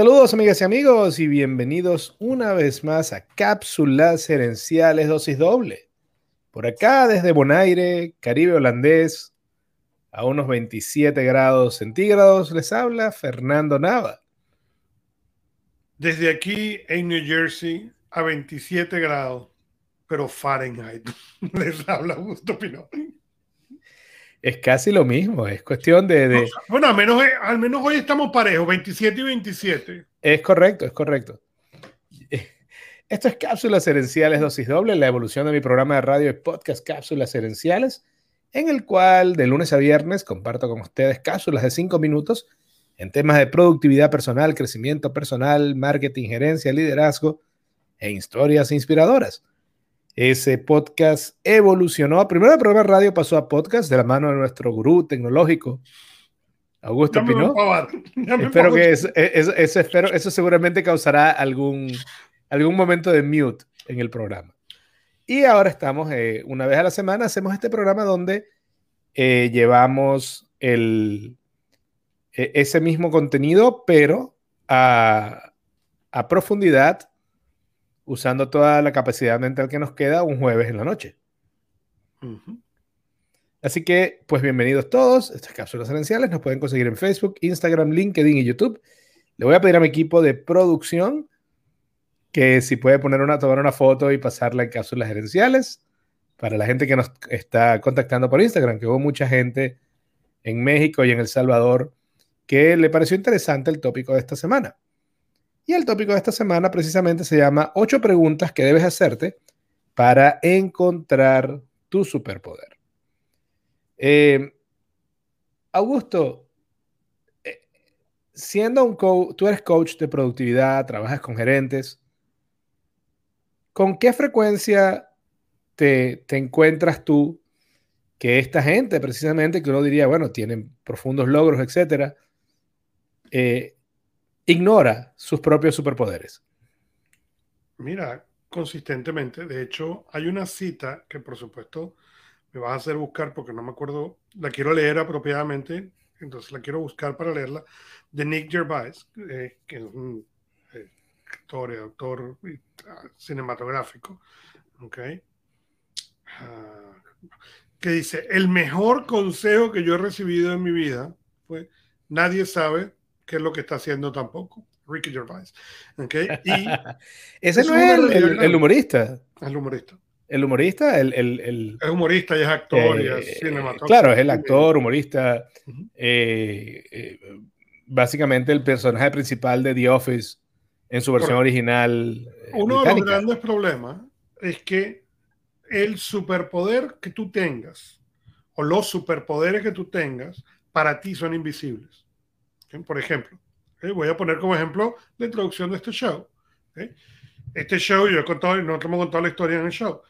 Saludos amigas y amigos y bienvenidos una vez más a Cápsulas Herenciales Dosis Doble. Por acá desde Bonaire, Caribe holandés, a unos 27 grados centígrados, les habla Fernando Nava. Desde aquí en New Jersey a 27 grados, pero Fahrenheit, les habla Augusto Pinot. Es casi lo mismo, es cuestión de... bueno, al menos, al menos hoy estamos parejos, 27 y 27. Es correcto, es correcto. Esto es Cápsulas Herenciales Dosis Doble, la evolución de mi programa de radio y podcast Cápsulas Herenciales, en el cual de lunes a viernes comparto con ustedes cápsulas de 5 minutos en temas de productividad personal, crecimiento personal, marketing, gerencia, liderazgo e historias inspiradoras. Ese podcast evolucionó. Primero el programa de radio pasó a podcast de la mano de nuestro gurú tecnológico, Augusto Pinot. Espero que eso, espero, eso seguramente causará algún, algún momento de mute en el programa. Y ahora estamos, eh, una vez a la semana, hacemos este programa donde eh, llevamos el, e, ese mismo contenido, pero a, a profundidad usando toda la capacidad mental que nos queda un jueves en la noche. Así que, pues bienvenidos todos. Estas cápsulas esenciales nos pueden conseguir en Facebook, Instagram, LinkedIn y YouTube. Le voy a pedir a mi equipo de producción que si puede poner una, tomar una foto y pasarla en cápsulas gerenciales para la gente que nos está contactando por Instagram, que hubo mucha gente en México y en El Salvador que le pareció interesante el tópico de esta semana. Y el tópico de esta semana precisamente se llama ocho preguntas que debes hacerte para encontrar tu superpoder. Eh, Augusto, eh, siendo un coach, tú eres coach de productividad, trabajas con gerentes, ¿con qué frecuencia te, encuentras tú que esta gente, precisamente, que uno diría, bueno, tienen profundos logros, etcétera, eh, ignora sus propios superpoderes. Mira, consistentemente. De hecho, hay una cita que por supuesto me vas a hacer buscar porque no me acuerdo, la quiero leer apropiadamente, entonces la quiero buscar para leerla, de Nick Gervais, eh, que es un eh, actor autor ah, cinematográfico, ah, que dice, el mejor consejo que yo he recibido en mi vida fue, nadie sabe qué es lo que está haciendo tampoco. Ricky Gervais. ¿okay? Y Ese no es el, humorista. El humorista. El humorista, el, el, Es humorista y es actor y es eh, cinematógrafo. Claro, es el actor, humorista. Eh, eh, básicamente el personaje principal de The Office en su versión original. Uno de los grandes problemas es que el superpoder que tú tengas o los superpoderes que tú tengas para ti son invisibles. Por ejemplo, voy a poner como ejemplo la introducción de este show. Este show, yo he contado, nosotros hemos contado la historia en el show.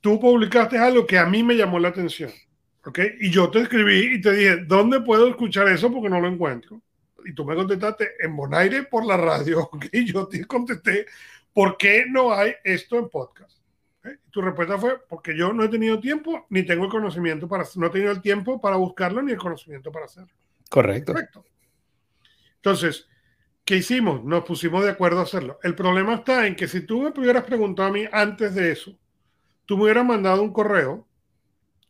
Tú publicaste algo que a mí me llamó la atención. Y yo te escribí y te dije, ¿dónde puedo escuchar eso? Porque no lo encuentro. Y tú me contestaste en Bonaire por la radio. Y yo te contesté, ¿por qué no hay esto en podcast? tu respuesta fue, porque yo no he tenido tiempo, ni tengo el conocimiento para, no he tenido el tiempo para buscarlo, ni el conocimiento para hacerlo. Correcto. Correcto. Entonces, ¿qué hicimos? Nos pusimos de acuerdo a hacerlo. El problema está en que si tú me hubieras preguntado a mí antes de eso, tú me hubieras mandado un correo,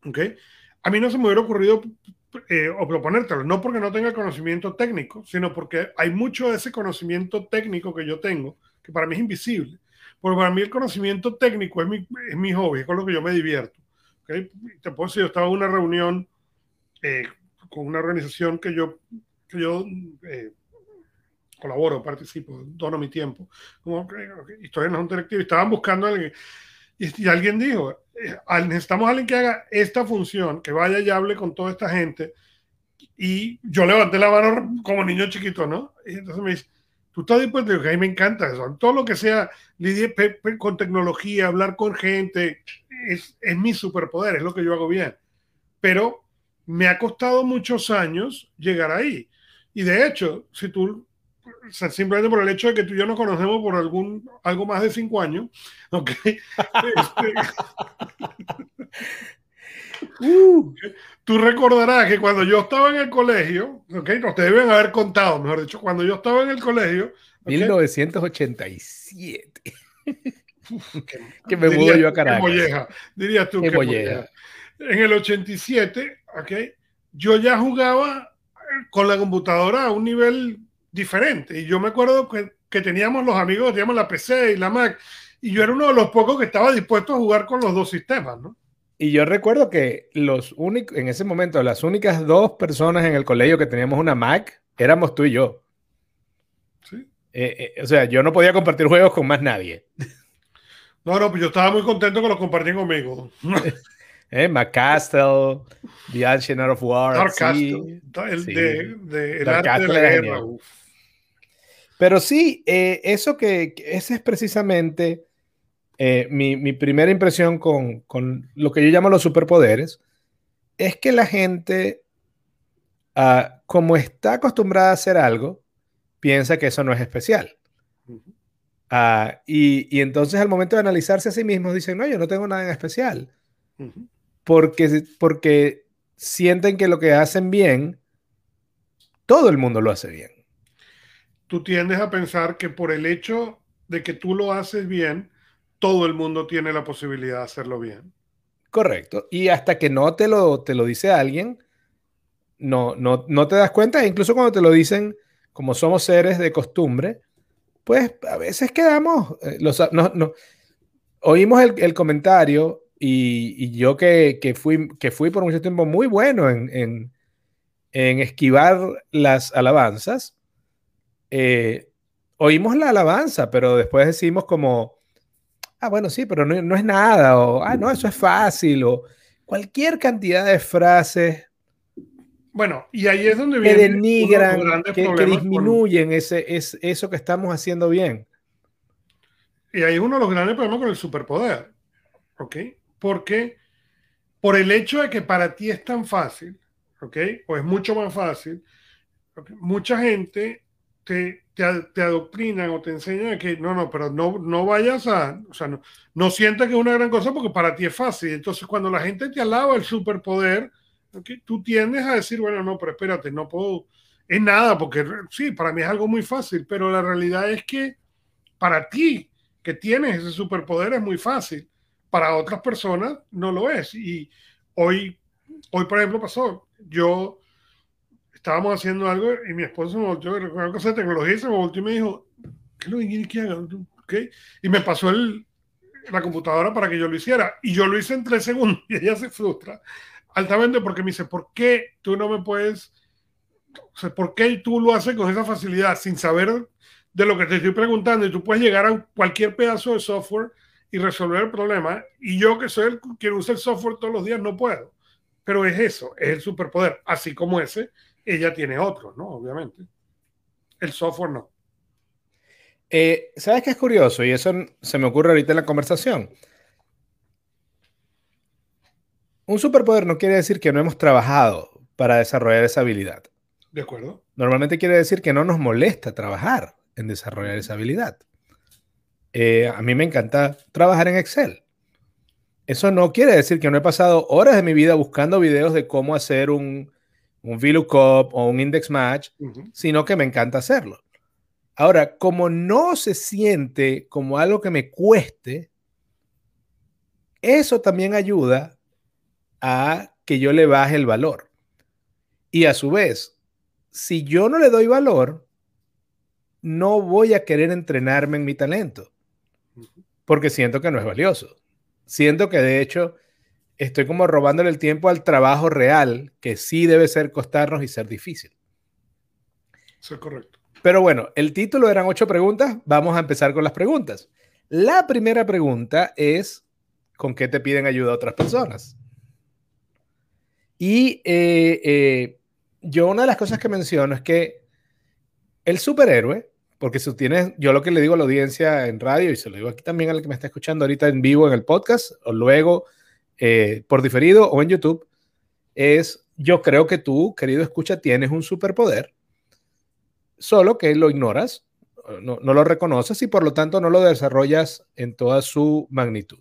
¿ok? A mí no se me hubiera ocurrido eh, o proponértelo, no porque no tenga conocimiento técnico, sino porque hay mucho de ese conocimiento técnico que yo tengo, que para mí es invisible. Porque para mí el conocimiento técnico es mi, es mi hobby, es con lo que yo me divierto. ¿okay? Te puedo decir, yo estaba en una reunión eh, con una organización que yo que yo eh, colaboro, participo, dono mi tiempo, como historia no es un estaban buscando a alguien, y, alguien dijo, eh, necesitamos a alguien que haga esta función, que vaya y hable con toda esta gente, y yo levanté la mano como niño chiquito, ¿no? Y entonces me dice, tú estás dispuesto, y a mí me encanta eso, todo lo que sea lidiar con tecnología, hablar con gente, es, es mi superpoder, es lo que yo hago bien, pero me ha costado muchos años llegar ahí. Y de hecho, si tú, simplemente por el hecho de que tú y yo nos conocemos por algún, algo más de cinco años, ¿ok? Este, Uh. Tú recordarás que cuando yo estaba en el colegio, ¿ok? No te deben haber contado, mejor dicho, cuando yo estaba en el colegio. 1987. que me mudo yo a Caracas. Dirías tú que molleja. En el 87, ¿ok? Yo ya jugaba con la computadora a un nivel diferente. Y yo me acuerdo que, que teníamos los amigos, teníamos la PC y la Mac, y yo era uno de los pocos que estaba dispuesto a jugar con los dos sistemas, ¿no? Y yo recuerdo que los únicos, en ese momento, las únicas dos personas en el colegio que teníamos una Mac éramos tú y yo. Sí. Eh, eh, o sea, yo no podía compartir juegos con más nadie. No, no, pues yo estaba muy contento que los compartían conmigo. eh, McCastle, The Ancient of War. Dark Castle, el de, de el arte de la guerra. Pero sí, eh, eso que, ese es precisamente eh, mi, primera impresión con, lo que yo llamo los superpoderes, es que la gente, ah, como está acostumbrada a hacer algo, piensa que eso no es especial. Ah, y, entonces al momento de analizarse a sí mismos dicen, no, yo no tengo nada en especial. Porque, porque sienten que lo que hacen bien, todo el mundo lo hace bien. Tú tiendes a pensar que por el hecho de que tú lo haces bien, todo el mundo tiene la posibilidad de hacerlo bien. Correcto. Y hasta que no te lo, te lo dice alguien, no, no, no te das cuenta. E incluso cuando te lo dicen, como somos seres de costumbre, pues a veces quedamos, eh, los, no, oímos el, comentario y, yo que, fui, que fui por mucho tiempo muy bueno en, en, esquivar las alabanzas, eh, oímos la alabanza, pero después decimos como, ah, bueno, sí, pero no, es nada, o, ah, no, eso es fácil, o cualquier cantidad de frases. Bueno, y ahí es donde que denigran, que, que, disminuyen ese, es, eso que estamos haciendo bien. Y ahí es uno de los grandes problemas con el superpoder, ¿ok? Porque por el hecho de que para ti es tan fácil, ¿ok? O es mucho más fácil, mucha gente te, te, adoctrinan o te enseñan que no, no, pero no, no vayas a, o sea, no, no sientas que es una gran cosa porque para ti es fácil. Entonces, cuando la gente te alaba el superpoder, tú tiendes a decir, bueno, no, pero espérate, no puedo, es nada, porque sí, para mí es algo muy fácil, pero la realidad es que para ti, que tienes ese superpoder, es muy fácil. Para otras personas no lo es. Y hoy, hoy por ejemplo, pasó, yo estábamos haciendo algo y mi esposo me volteó, una cosa de tecnología, y se me volteó y me dijo, ¿qué lo que quieres que haga? ¿Okay? Y me pasó el, la computadora para que yo lo hiciera. Y yo lo hice en tres segundos y ella se frustra altamente porque me dice, ¿por qué tú no me puedes, o por qué tú lo haces con esa facilidad sin saber de lo que te estoy preguntando y tú puedes llegar a cualquier pedazo de software y resolver el problema y yo que soy el que usa el software todos los días no puedo. Pero es eso, es el superpoder, así como ese ella tiene otros, ¿no? Obviamente. El software no. Eh, ¿Sabes qué es curioso? Y eso se me ocurre ahorita en la conversación. Un superpoder no quiere decir que no hemos trabajado para desarrollar esa habilidad. De acuerdo. Normalmente quiere decir que no nos molesta trabajar en desarrollar esa habilidad. Eh, a mí me encanta trabajar en Excel. Eso no quiere decir que no he pasado horas de mi vida buscando videos de cómo hacer un, un VLOOKUP o un index match, sino que me encanta hacerlo. Ahora, como no se siente como algo que me cueste, eso también ayuda a que yo le baje el valor. Y a su vez, si yo no le doy valor, no voy a querer entrenarme en mi talento, porque siento que no es valioso. Siento que de hecho estoy como robándole el tiempo al trabajo real, que sí debe ser costarnos y ser difícil. Eso es correcto. Pero bueno, el título eran ocho preguntas. Vamos a empezar con las preguntas. La primera pregunta es, ¿con qué te piden ayuda otras personas? Y eh, eh, yo una de las cosas que menciono es que el superhéroe, porque si tienes, yo lo que le digo a la audiencia en radio y se lo digo aquí también al que me está escuchando ahorita en vivo en el podcast o luego eh, por diferido o en YouTube, es yo creo que tú, querido escucha, tienes un superpoder, solo que lo ignoras, no, lo reconoces y por lo tanto no lo desarrollas en toda su magnitud.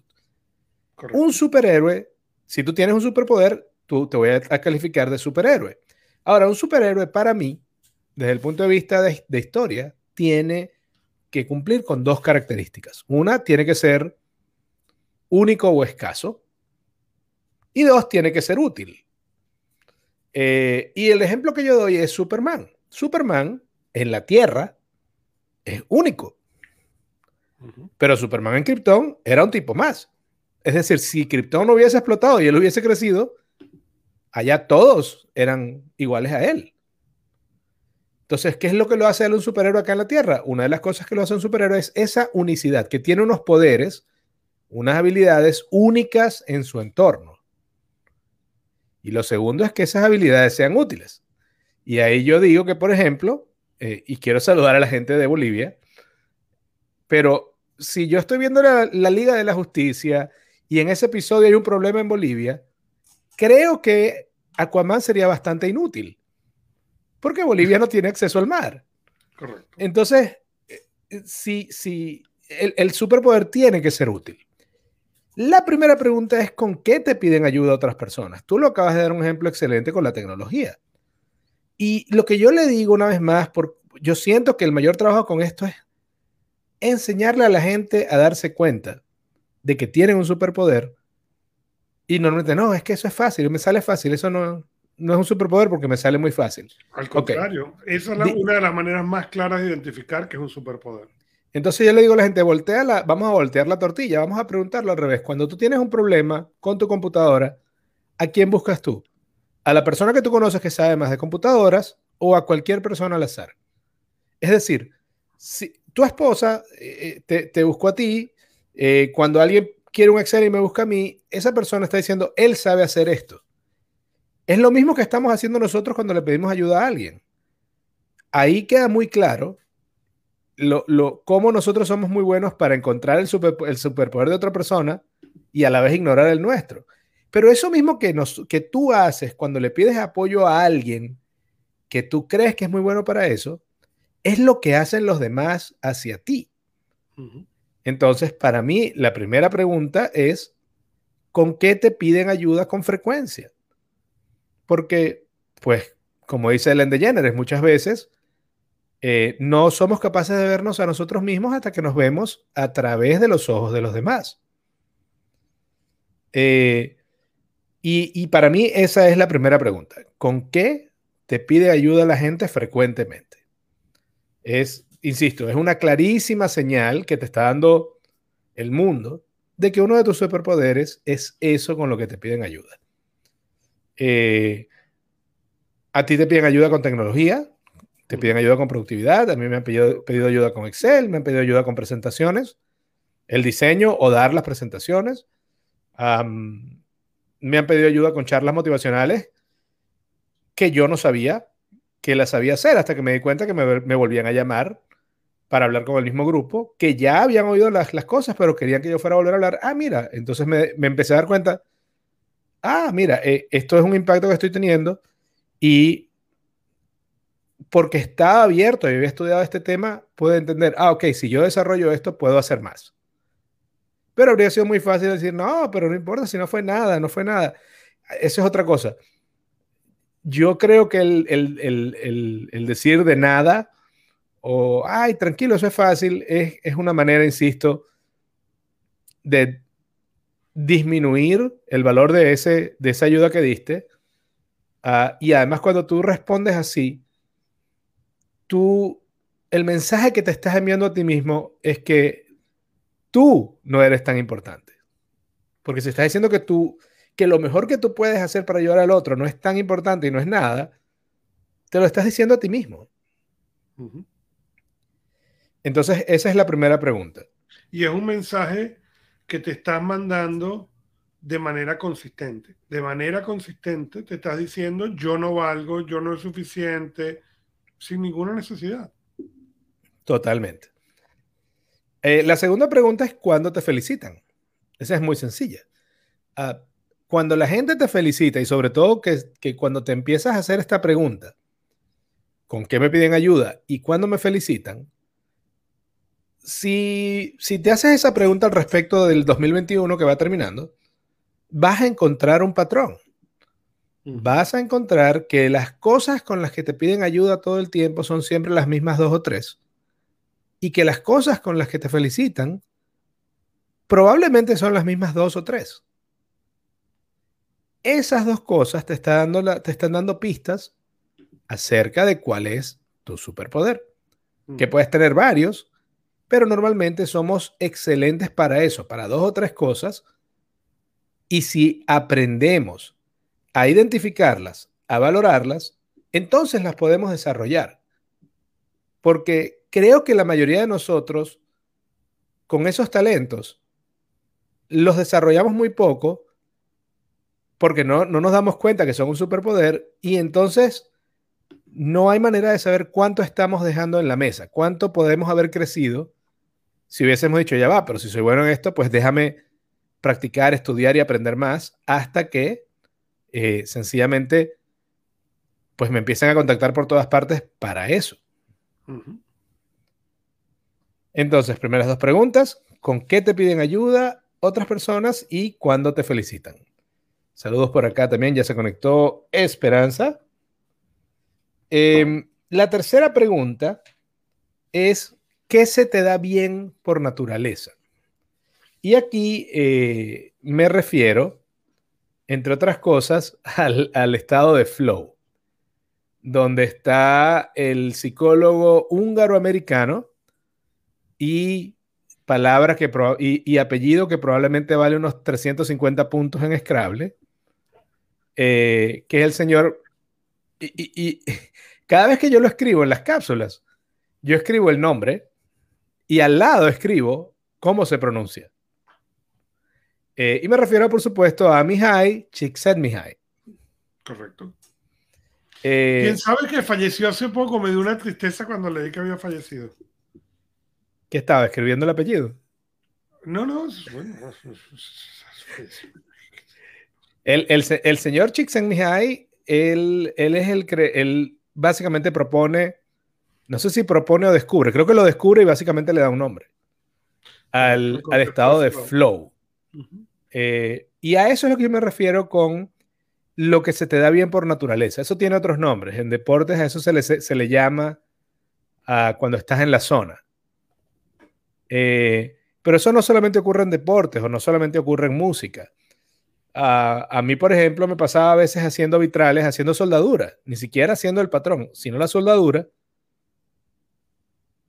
Un superhéroe si tú tienes un superpoder, tú te voy a calificar de superhéroe. Ahora, un superhéroe para mí, desde el punto de vista de, de historia, tiene que cumplir con dos características. Una, tiene que ser único o escaso. Y dos, tiene que ser útil. Eh, y el ejemplo que yo doy es Superman. Superman en la Tierra es único. Pero Superman en Krypton era un tipo más. Es decir, si Krypton no hubiese explotado y él hubiese crecido, allá todos eran iguales a él. Entonces, ¿qué es lo que lo hace él un superhéroe acá en la Tierra? Una de las cosas que lo hace un superhéroe es esa unicidad, que tiene unos poderes, unas habilidades únicas en su entorno. Y lo segundo es que esas habilidades sean útiles. Y ahí yo digo que, por ejemplo, eh, y quiero saludar a la gente de Bolivia, pero si yo estoy viendo la, la Liga de la Justicia y en ese episodio hay un problema en Bolivia, creo que Aquaman sería bastante inútil porque Bolivia no tiene acceso al mar. Correcto. Entonces, eh, si, si el, superpoder tiene que ser útil. La primera pregunta es con qué te piden ayuda otras personas. Tú lo acabas de dar un ejemplo excelente con la tecnología. Y lo que yo le digo una vez más, por, yo siento que el mayor trabajo con esto es enseñarle a la gente a darse cuenta de que tienen un superpoder y normalmente no, es que eso es fácil, me sale fácil, eso no, no es un superpoder porque me sale muy fácil. Al contrario, esa es una de las maneras más claras de identificar que es un superpoder. Entonces yo le digo a la gente, voltea la, vamos a voltear la tortilla, vamos a preguntarlo al revés. Cuando tú tienes un problema con tu computadora, ¿a quién buscas tú? ¿A la persona que tú conoces que sabe más de computadoras o a cualquier persona al azar? Es decir, si tu esposa eh, te, te, buscó a ti, eh, cuando alguien quiere un Excel y me busca a mí, esa persona está diciendo, él sabe hacer esto. Es lo mismo que estamos haciendo nosotros cuando le pedimos ayuda a alguien. Ahí queda muy claro lo, cómo nosotros somos muy buenos para encontrar el, el superpoder de otra persona y a la vez ignorar el nuestro. Pero eso mismo que, nos, que tú haces cuando le pides apoyo a alguien que tú crees que es muy bueno para eso, es lo que hacen los demás hacia ti. Entonces, para mí, la primera pregunta es, ¿con qué te piden ayuda con frecuencia? Porque, pues, como dice Ellen DeGeneres, muchas veces eh, no somos capaces de vernos a nosotros mismos hasta que nos vemos a través de los ojos de los demás. Eh, y, y, para mí esa es la primera pregunta. ¿Con qué te pide ayuda la gente frecuentemente? Es, insisto, es una clarísima señal que te está dando el mundo de que uno de tus superpoderes es eso con lo que te piden ayuda. Eh, a ti te piden ayuda con tecnología, te piden ayuda con productividad, a mí me han pedido, ayuda con Excel, me han pedido ayuda con presentaciones, el diseño o dar las presentaciones. me han pedido ayuda con charlas motivacionales que yo no sabía que las sabía hacer hasta que me di cuenta que me, volvían a llamar para hablar con el mismo grupo, que ya habían oído las, cosas, pero querían que yo fuera a volver a hablar. Ah, mira, entonces me, me empecé a dar cuenta ah, mira, eh, esto es un impacto que estoy teniendo y porque está abierto y había estudiado este tema, puedo entender, ah, ok, si yo desarrollo esto, puedo hacer más. Pero habría sido muy fácil decir, no, pero no importa si no fue nada, no fue nada. Eso es otra cosa. Yo creo que el, decir de nada o, ay, tranquilo, eso es fácil, es una manera, insisto, de disminuir el valor de, ese, de esa ayuda que diste. Ah, y además cuando tú respondes así, tú, el mensaje que te estás enviando a ti mismo es que tú no eres tan importante. Porque si estás diciendo que tú, que lo mejor que tú puedes hacer para ayudar al otro no es tan importante y no es nada, te lo estás diciendo a ti mismo. Entonces, esa es la primera pregunta. Y es un mensaje que te estás mandando de manera consistente. De manera consistente te estás diciendo yo no valgo, yo no es suficiente, sin ninguna necesidad. Totalmente. Eh, la segunda pregunta es cuándo te felicitan. Esa es muy sencilla. Ah, cuando la gente te felicita y sobre todo que, que, cuando te empiezas a hacer esta pregunta, ¿con qué me piden ayuda y cuándo me felicitan? Si, te haces esa pregunta al respecto del 2021 que va terminando, vas a encontrar un patrón. Vas a encontrar que las cosas con las que te piden ayuda todo el tiempo son siempre las mismas dos o tres. Y que las cosas con las que te felicitan probablemente son las mismas dos o tres. Esas dos cosas te, dando te están dando pistas acerca de cuál es tu superpoder. Que puedes tener varios, pero normalmente somos excelentes para eso, para dos o tres cosas. Y si aprendemos a identificarlas, a valorarlas, entonces las podemos desarrollar. Porque creo que la mayoría de nosotros, con esos talentos, los desarrollamos muy poco porque no, no nos damos cuenta que son un superpoder y entonces no hay manera de saber cuánto estamos dejando en la mesa, cuánto podemos haber crecido si hubiésemos dicho, ya va, pero si soy bueno en esto, pues déjame practicar, estudiar y aprender más hasta que eh, sencillamente pues me empiecen a contactar por todas partes para eso. Entonces, primeras dos preguntas, ¿con qué te piden ayuda otras personas y cuándo te felicitan? Saludos por acá también, ya se conectó Esperanza. Em, la tercera pregunta es, ¿qué se te da bien por naturaleza? Y aquí eh, me refiero, entre otras cosas, al, estado de flow, donde está el psicólogo húngaro-americano y y, apellido que probablemente vale unos 350 puntos en Scrabble, eh, que es el señor y, cada vez que yo lo escribo en las cápsulas, yo escribo el nombre y al lado escribo cómo se pronuncia. Eh, y me refiero, por supuesto, a Mihai Csikszentmihalyi. Correcto. Eh, ¿Quién sabe que falleció hace poco? Me dio una tristeza cuando leí que había fallecido. ¿Qué estaba escribiendo el apellido? No, no, bueno, el, el, el señor Csikszentmihalyi él, es el que él básicamente propone, no sé si propone o descubre, creo que lo descubre y básicamente le da un nombre al, estado de flow. Eh, y a eso es lo que yo me refiero con lo que se te da bien por naturaleza. Eso tiene otros nombres. En deportes a eso se le, se le llama cuando estás en la zona. Eh, pero eso no solamente ocurre en deportes o no solamente ocurre en música. A, mí, por ejemplo, me pasaba a veces haciendo vitrales, haciendo soldadura, ni siquiera haciendo el patrón, sino la soldadura.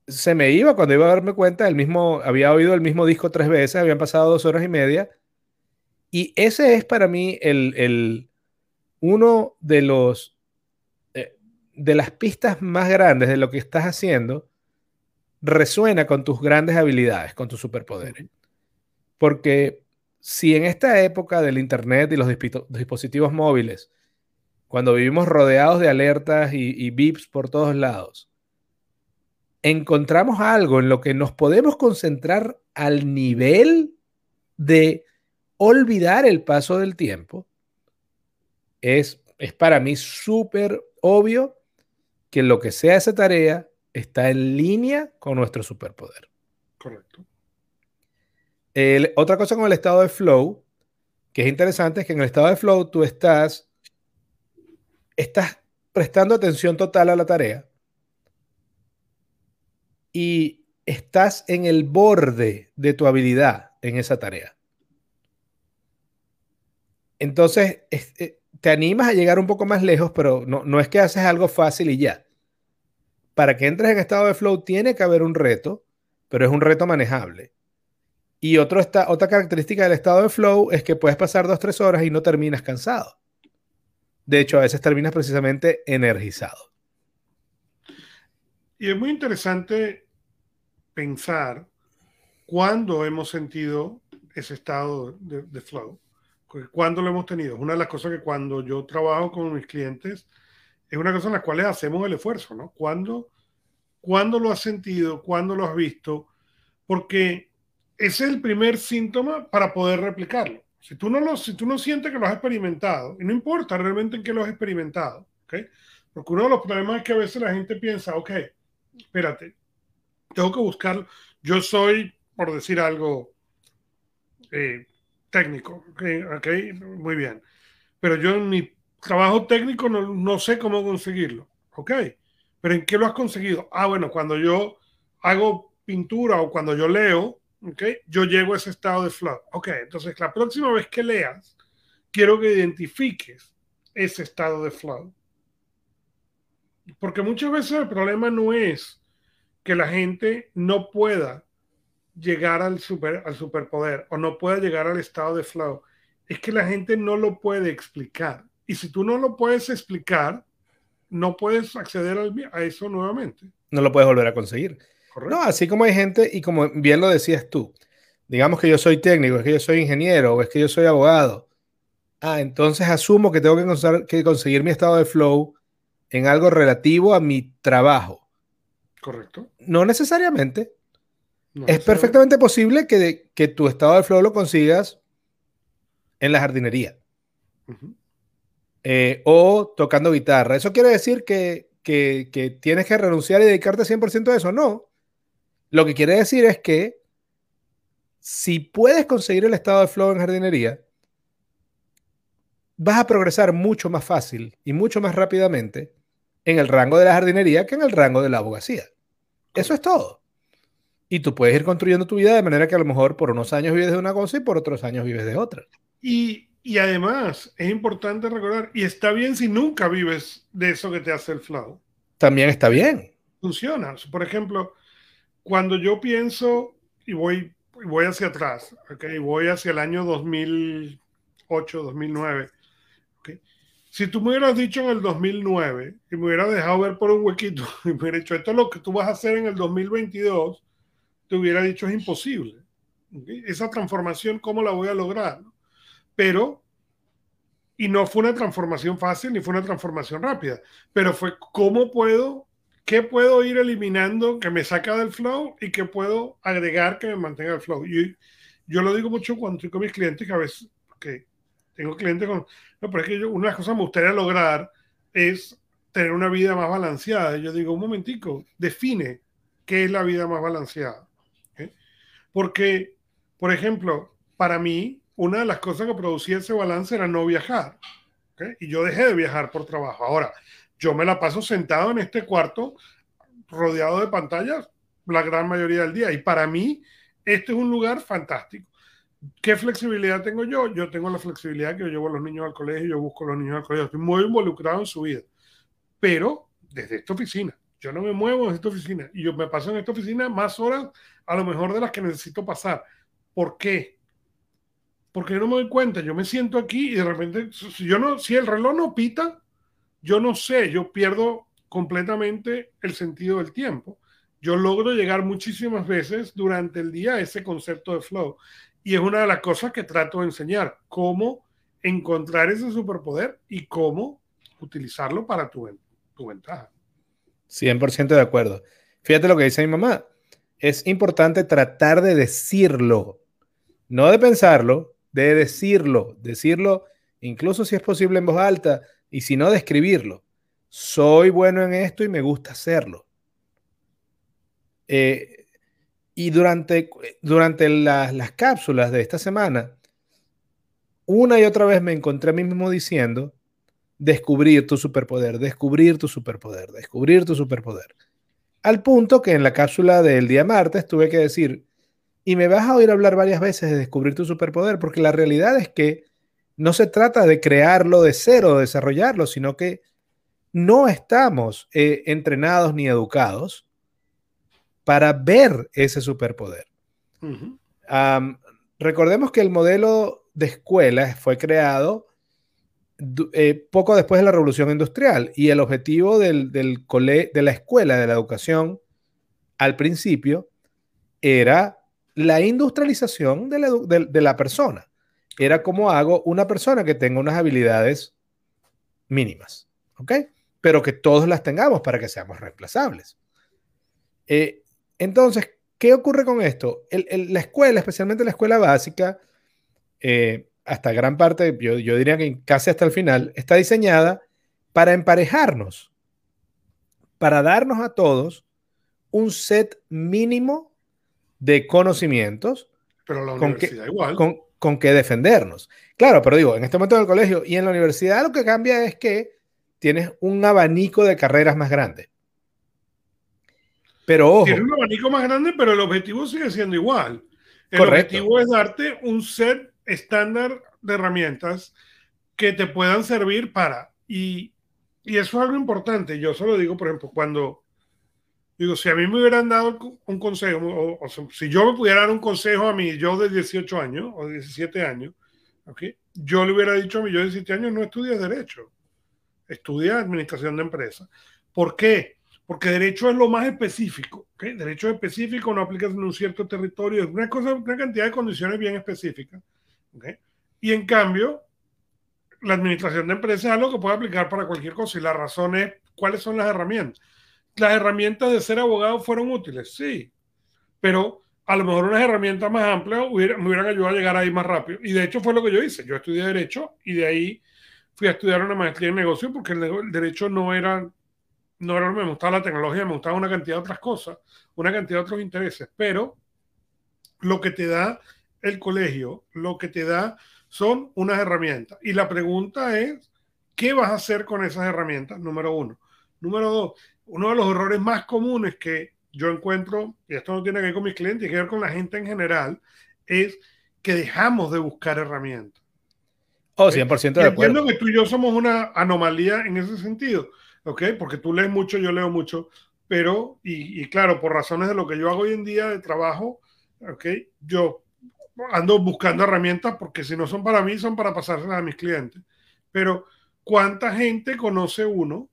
Se me iba cuando iba a darme cuenta, el mismo, había oído el mismo disco tres veces, habían pasado dos horas y media. Y ese es para mí el, uno de los eh, de las pistas más grandes de lo que estás haciendo resuena con tus grandes habilidades, con tus superpoderes. Porque si en esta época del Internet y los dispositivos móviles, cuando vivimos rodeados de alertas y, y bips por todos lados, encontramos algo en lo que nos podemos concentrar al nivel de olvidar el paso del tiempo, es, es para mí súper obvio que lo que sea esa tarea está en línea con nuestro superpoder. Correcto otra cosa con el estado de flow, que es interesante, es que en el estado de flow tú estás, estás prestando atención total a la tarea y estás en el borde de tu habilidad en esa tarea. Entonces, eh, te animas a llegar un poco más lejos, pero no, no es que haces algo fácil y ya. Para que entres en estado de flow tiene que haber un reto, pero es un reto manejable. Y otra característica del estado de flow es que puedes pasar dos, tres horas y no terminas cansado. De hecho, a veces terminas precisamente energizado. Y es muy interesante pensar cuándo hemos sentido ese estado de, flow. ¿Cuándo lo hemos tenido? Es una de las cosas que cuando yo trabajo con mis clientes, es una cosa en la cual hacemos el esfuerzo, ¿no? ¿Cuándo, ¿Cuándo lo has sentido? ¿Cuándo lo has visto? Porque ese es el primer síntoma para poder replicarlo. Si tú no, lo, si tú no sientes que lo has experimentado, y no importa realmente en qué lo has experimentado, ¿ok? Porque uno de los problemas es que a veces la gente piensa, ok, espérate, tengo que buscarlo. Yo soy, por decir algo, eh, técnico, ok, muy bien. Pero yo en mi trabajo técnico no, no sé cómo conseguirlo, ok. Pero ¿en qué lo has conseguido? Ah, bueno, cuando yo hago pintura o cuando yo leo, yo llego a ese estado de flow. Ok, entonces la próxima vez que leas, quiero que identifiques ese estado de flow. Porque muchas veces el problema no es que la gente no pueda llegar al, super, al superpoder o no pueda llegar al estado de flow. Es que la gente no lo puede explicar. Y si tú no lo puedes explicar, no puedes acceder a eso nuevamente. No lo puedes volver a conseguir. No, así como hay gente, y como bien lo decías tú, digamos que yo soy técnico, es que yo soy ingeniero o es que yo soy abogado. Ah, entonces asumo que tengo que conseguir mi estado de flow en algo relativo a mi trabajo. Correcto. No necesariamente. es perfectamente posible que, que, tu estado de flow lo consigas en la jardinería. Eh, o tocando guitarra. ¿Eso quiere decir que, que, que, tienes que renunciar y dedicarte 100% a eso? No. Lo que quiere decir es que si puedes conseguir el estado de flow en jardinería, vas a progresar mucho más fácil y mucho más rápidamente en el rango de la jardinería que en el rango de la abogacía. Eso es todo. Y tú puedes ir construyendo tu vida de manera que a lo mejor por unos años vives de una cosa y por otros años vives de otra. Y, y además es importante recordar, y está bien si nunca vives de eso que te hace el flow. También está bien. Funciona. Por ejemplo, cuando yo pienso y voy, voy hacia atrás, okay, voy hacia el año 2008, 2009, okay, si tú me hubieras dicho en el 2009 y me hubieras dejado ver por un huequito y me hubieras dicho esto es lo que tú vas a hacer en el 2022, te hubiera dicho es imposible. Esa transformación, ¿cómo la voy a lograr? Pero, y no fue una transformación fácil ni fue una transformación rápida, pero fue cómo puedo ¿qué puedo ir eliminando que me saca del flow y qué puedo agregar que me mantenga el flow? Y yo lo digo mucho cuando estoy con mis clientes, que a veces, que tengo clientes con... No, pero es que yo, una de las cosas que me gustaría lograr es tener una vida más balanceada. Yo digo, un momentico, define qué es la vida más balanceada. Porque, por ejemplo, para mí, una de las cosas que producía ese balance era no viajar. Y yo dejé de viajar por trabajo. Ahora, yo me la paso sentado en este cuarto rodeado de pantallas la gran mayoría del día. Y para mí, este es un lugar fantástico. ¿Qué flexibilidad tengo yo? Yo tengo la flexibilidad que yo llevo a los niños al colegio, yo busco a los niños al colegio, estoy muy involucrado en su vida. Pero desde esta oficina, yo no me muevo en esta oficina y yo me paso en esta oficina más horas a lo mejor de las que necesito pasar. ¿Por qué? Porque yo no me doy cuenta, yo me siento aquí y de repente, si, yo no, si el reloj no pita, yo no sé, yo pierdo completamente el sentido del tiempo. Yo logro llegar muchísimas veces durante el día a ese concepto de flow. Y es una de las cosas que trato de enseñar, cómo encontrar ese superpoder y cómo utilizarlo para tu, tu ventaja. 100% de acuerdo. Fíjate lo que dice mi mamá. Es importante tratar de decirlo, no de pensarlo, de decirlo. Decirlo, incluso si es posible en voz alta, y si no, describirlo. Soy bueno en esto y me gusta hacerlo. Eh, y durante, durante las cápsulas de esta semana, una y otra vez me encontré a mí mismo diciendo, descubrir tu superpoder, descubrir tu superpoder, descubrir tu superpoder. Al punto que en la cápsula del día martes tuve que decir, y me vas a oír hablar varias veces de descubrir tu superpoder, porque la realidad es que no se trata de crearlo de cero, de desarrollarlo, sino que no estamos eh, entrenados ni educados para ver ese superpoder. recordemos que el modelo de escuela fue creado eh, poco después de la revolución industrial y el objetivo del, de la escuela, de la educación, al principio, era la industrialización de la persona era cómo hago una persona que tenga unas habilidades mínimas, ¿ok? Pero que todos las tengamos para que seamos reemplazables. Eh, entonces, ¿qué ocurre con esto? la escuela, especialmente la escuela básica, eh, hasta gran parte, yo, yo diría que casi hasta el final, está diseñada para emparejarnos, para darnos a todos un set mínimo de conocimientos. Pero la universidad igual. con qué defendernos. Claro, pero digo, en este momento del colegio y en la universidad lo que cambia es que tienes un abanico de carreras más grande. Pero ojo. Tienes un abanico más grande, pero el objetivo sigue siendo igual. El objetivo es darte un set estándar de herramientas que te puedan servir para. Y, y eso es algo importante. Yo solo digo, por ejemplo, cuando digo, si a mí me hubieran dado un consejo, o, si yo me pudiera dar un consejo a mí, yo de 18 años o 17 años, ¿okay? yo le hubiera dicho a mí, yo de 17 años no estudias Derecho, estudia Administración de Empresas. ¿Por qué? Porque Derecho es lo más específico. ¿okay? Derecho específico no aplica en un cierto territorio, es una, cosa, una cantidad de condiciones bien específicas. ¿okay? Y en cambio, la Administración de Empresas es algo que puede aplicar para cualquier cosa y la razón es cuáles son las herramientas las herramientas de ser abogado fueron útiles, sí, pero a lo mejor unas herramientas más amplias me hubieran ayudado a llegar ahí más rápido. Y de hecho fue lo que yo hice. Yo estudié Derecho y de ahí fui a estudiar una maestría en negocio porque el, Derecho no era, no me gustaba la tecnología, me gustaba una cantidad de otras cosas, una cantidad de otros intereses. Pero lo que te da el colegio, lo que te da son unas herramientas. Y la pregunta es, ¿qué vas a hacer con esas herramientas? Número uno. Número dos, uno de los errores más comunes que yo encuentro, y esto no tiene que ver con mis clientes, tiene que ver con la gente en general, es que dejamos de buscar herramientas. Oh, 100% de acuerdo. Entiendo que tú y yo somos una anomalía en ese sentido, ¿ok? Porque tú lees mucho, yo leo mucho, pero, y, y claro, por razones de lo que yo hago hoy en día de trabajo, ¿ok? Yo ando buscando herramientas porque si no son para mí, son para pasárselas a mis clientes. Pero, ¿cuánta gente conoce uno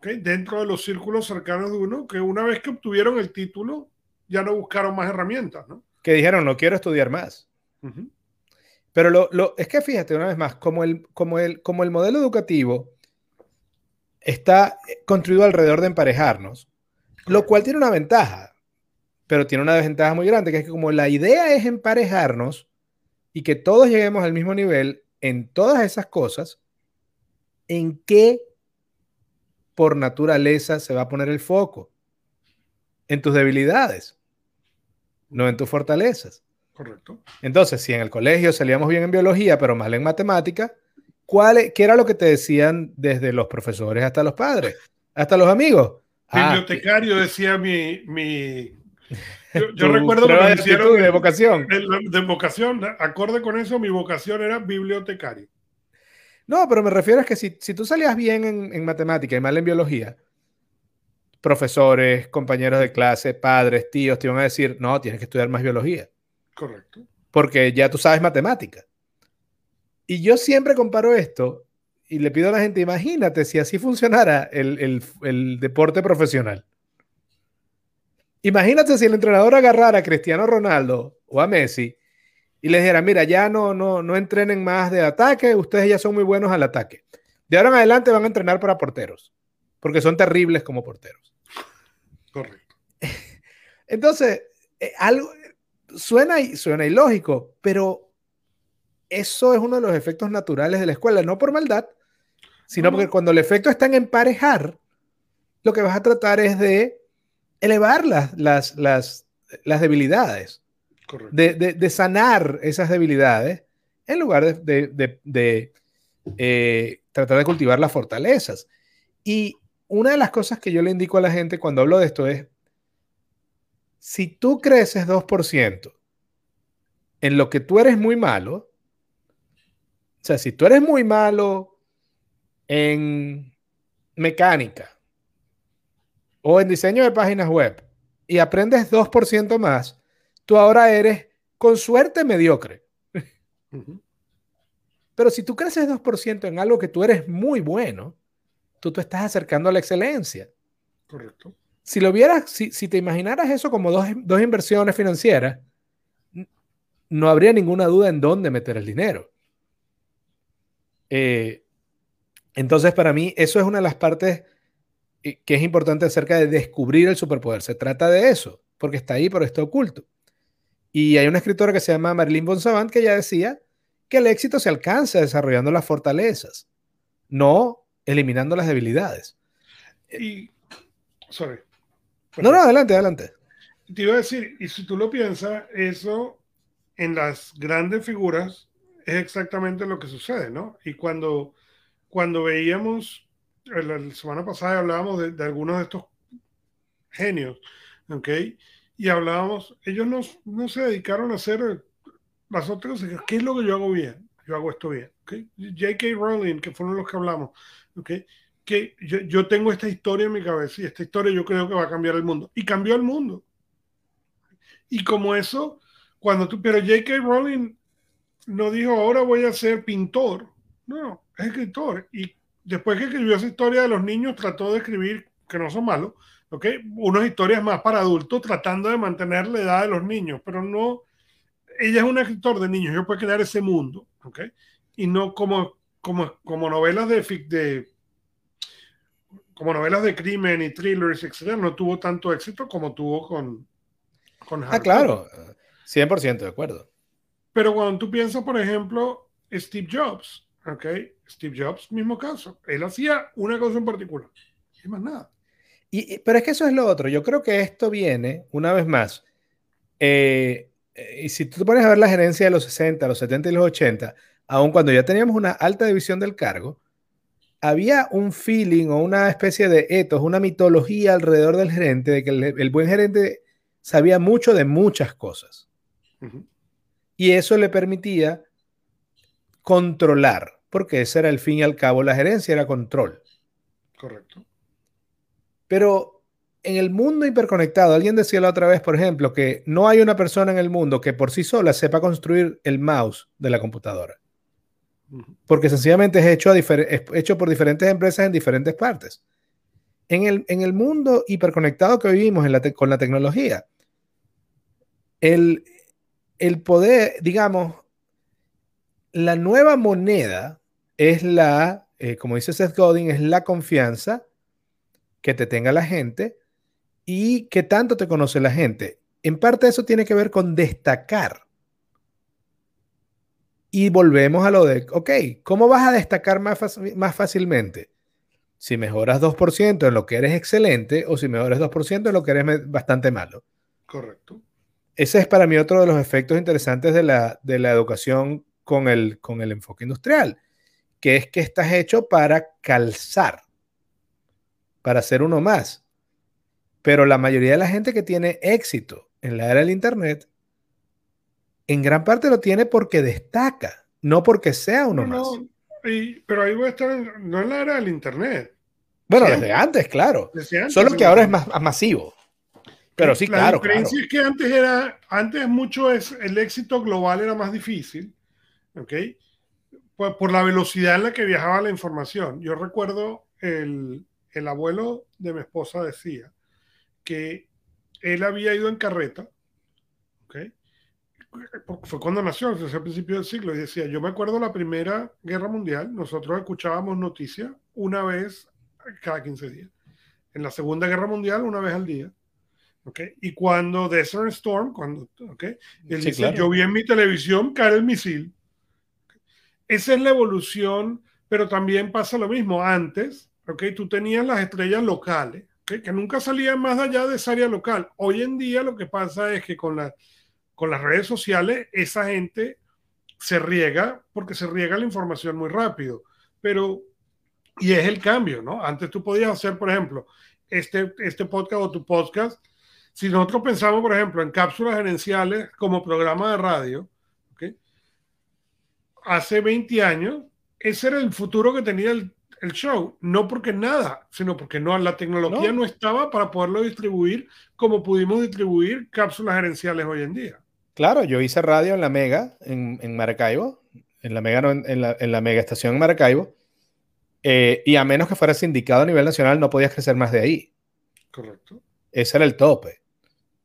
dentro de los círculos cercanos de uno, que una vez que obtuvieron el título, ya no buscaron más herramientas, ¿no? Que dijeron, no quiero estudiar más. Pero lo, lo, es que fíjate, una vez más, como el, como, el, como el modelo educativo está construido alrededor de emparejarnos, lo cual tiene una ventaja, pero tiene una desventaja muy grande, que es que como la idea es emparejarnos y que todos lleguemos al mismo nivel en todas esas cosas, ¿en qué por naturaleza se va a poner el foco en tus debilidades, no en tus fortalezas. Correcto. Entonces, si en el colegio salíamos bien en biología, pero mal en matemática, ¿cuál, ¿qué era lo que te decían desde los profesores hasta los padres, hasta los amigos? Ah, Bibliotecario decía mi... mi... Yo, recuerdo que me hicieron de vocación. de vocación, acorde con eso, mi vocación era bibliotecario. No, pero me refiero a que si, tú salías bien en, matemática y mal en biología, profesores, compañeros de clase, padres, tíos te iban a decir, no, tienes que estudiar más biología. Correcto. Porque ya tú sabes matemática. Y yo siempre comparo esto y le pido a la gente, imagínate si así funcionara el, el deporte profesional. Imagínate si el entrenador agarrara a Cristiano Ronaldo o a Messi y les dijera, mira, ya no, no, no entrenen más de ataque, ustedes ya son muy buenos al ataque. De ahora en adelante van a entrenar para porteros, porque son terribles como porteros. Correcto. Entonces, eh, algo suena, suena ilógico, pero eso es uno de los efectos naturales de la escuela, no por maldad, sino porque cuando el efecto está en emparejar, lo que vas a tratar es de elevar las, las, las, las debilidades de, sanar esas debilidades en lugar de, eh, tratar de cultivar las fortalezas. Y una de las cosas que yo le indico a la gente cuando hablo de esto es, si tú creces 2% en lo que tú eres muy malo, o sea, si tú eres muy malo en mecánica o en diseño de páginas web y aprendes 2% más, tú ahora eres con suerte mediocre. Pero si tú creces 2% en algo que tú eres muy bueno, tú te estás acercando a la excelencia. Correcto. Si lo vieras, si, te imaginaras eso como dos, inversiones financieras, no habría ninguna duda en dónde meter el dinero. Eh, entonces, para mí, eso es una de las partes eh, que es importante acerca de descubrir el superpoder. Se trata de eso, porque está ahí, pero está oculto. Y hay una escritora que se llama Marilyn Bonsavant que ya decía que el éxito se alcanza desarrollando las fortalezas, no eliminando las debilidades. Y, sorry. No, no, adelante, adelante. Te iba a decir, y si tú lo piensas, eso en las grandes figuras es exactamente lo que sucede, ¿no? Y cuando, cuando veíamos, la semana pasada hablábamos de, de algunos de estos genios, ¿ok? Y hablábamos, ellos no, no se dedicaron a hacer las otras cosas, ¿qué es lo que yo hago bien? Yo hago esto bien, ¿ok? J.K. Rowling, que fueron los que hablamos, ¿ok? Que yo, yo tengo esta historia en mi cabeza y esta historia yo creo que va a cambiar el mundo. Y cambió el mundo. Y como eso, cuando tú, pero J.K. Rowling no dijo, ahora voy a ser pintor. No, es escritor. Y después que escribió esa historia de los niños, trató de escribir, que no son malos, ¿ok? Unas historias más para adultos, tratando de mantener la edad de los niños, pero no, ella es un escritor de niños, ella puede crear ese mundo, ¿ok? Y no como, como, como novelas de, de como novelas de crimen y thrillers, etcétera, no tuvo tanto éxito como tuvo con, con Ah, claro, 100% de acuerdo. Pero cuando tú piensas, por ejemplo, Steve Jobs, ¿ok? Steve Jobs, mismo caso. Él hacía una cosa en particular y más nada. Y, pero es que eso es lo otro. Yo creo que esto viene, una vez más, eh, y si tú te pones a ver la gerencia de los 60, los 70 y los 80, aun cuando ya teníamos una alta división del cargo, había un feeling o una especie de etos, una mitología alrededor del gerente, de que el, el buen gerente sabía mucho de muchas cosas. Uh -huh. Y eso le permitía controlar, porque ese era el fin y al cabo, la gerencia era control. Correcto. Pero en el mundo hiperconectado, alguien decía la otra vez, por ejemplo, que no hay una persona en el mundo que por sí sola sepa construir el mouse de la computadora. Porque sencillamente es hecho, a es hecho por diferentes empresas en diferentes partes. En el, en el mundo hiperconectado que vivimos en la con la tecnología, el, el poder, digamos, la nueva moneda es la, eh, como dice Seth Godin, es la confianza que te tenga la gente y que tanto te conoce la gente. En parte eso tiene que ver con destacar. Y volvemos a lo de, ok, ¿cómo vas a destacar más, más fácilmente? Si mejoras 2% en lo que eres excelente o si mejoras 2% en lo que eres bastante malo. Correcto. Ese es para mí otro de los efectos interesantes de la, de la educación con el, con el enfoque industrial, que es que estás hecho para calzar, para ser uno más. Pero la mayoría de la gente que tiene éxito en la era del Internet, en gran parte lo tiene porque destaca, no porque sea uno no, más. Y, pero ahí voy a estar, no en la era del Internet. Bueno, desde antes, claro. Desde antes, Solo que ahora es más, más masivo. Pero sí, la claro. La diferencia claro. es que antes era, antes mucho es, el éxito global era más difícil, ¿ok? Por, por, la velocidad en la que viajaba la información. Yo recuerdo el, el abuelo de mi esposa decía que él había ido en carreta, ¿ok? Fue cuando nació, desde el principio del siglo, y decía, yo me acuerdo la primera guerra mundial, nosotros escuchábamos noticias una vez cada 15 días. En la segunda guerra mundial, una vez al día. Okay. Y cuando Desert Storm, cuando, okay, él sí, dice, claro. yo vi en mi televisión caer el misil. Esa es la evolución, pero también pasa lo mismo. Antes, okay, tú tenías las estrellas locales, okay, que nunca salían más allá de esa área local. Hoy en día lo que pasa es que con, la, con las redes sociales, esa gente se riega porque se riega la información muy rápido. Pero, y es el cambio, ¿no? Antes tú podías hacer, por ejemplo, este, este podcast o tu podcast si nosotros pensamos, por ejemplo, en cápsulas gerenciales como programa de radio, ¿okay? hace 20 años, ese era el futuro que tenía el, el show. No porque nada, sino porque no, la tecnología no. no. estaba para poderlo distribuir como pudimos distribuir cápsulas gerenciales hoy en día. Claro, yo hice radio en la Mega, en, en Maracaibo, en la Mega, no, en, la, en la Mega estación en Maracaibo, eh, y a menos que fuera sindicado a nivel nacional, no podías crecer más de ahí. Correcto. Ese era el tope.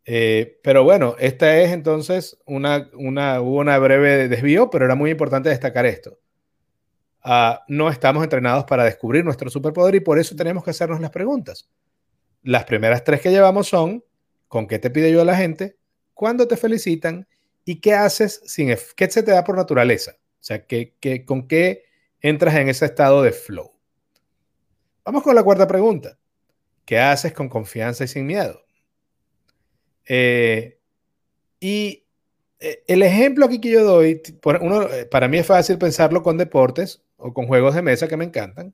Eh, pero bueno, esta es entonces una, una, una breve desvío, pero era muy importante destacar esto. Uh, no estamos entrenados para descubrir nuestro superpoder y por eso tenemos que hacernos las preguntas. Las primeras tres que llevamos son, ¿con qué te pide yo a la gente? ¿Cuándo te felicitan? ¿Y qué haces sin, qué se te da por naturaleza? O sea, ¿qué, qué, ¿con qué entras en ese estado de flow? Vamos con la cuarta pregunta. ¿Qué haces con confianza y sin miedo? Eh, y eh, el ejemplo aquí que yo doy, eh, para mí es fácil pensarlo con deportes o con juegos de mesa que me encantan,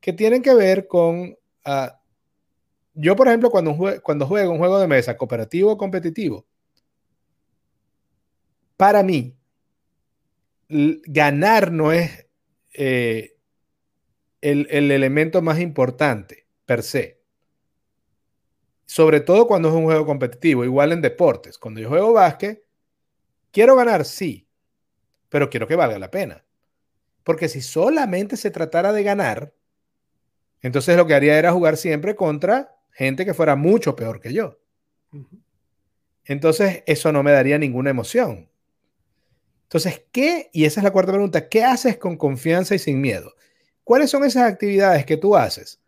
que tienen que ver con... Ah, yo, por ejemplo, cuando, cuando juego un juego de mesa cooperativo o competitivo, para mí, ganar no es el, el elemento más importante per se. Sobre todo cuando es un juego competitivo, igual en deportes. Cuando yo juego básquet, quiero ganar, sí, pero quiero que valga la pena. Porque si solamente se tratara de ganar, entonces lo que haría era jugar siempre contra gente que fuera mucho peor que yo. Entonces eso no me daría ninguna emoción. Entonces, ¿qué? Y esa es la cuarta pregunta, ¿qué haces con confianza y sin miedo? ¿Cuáles son esas actividades que tú haces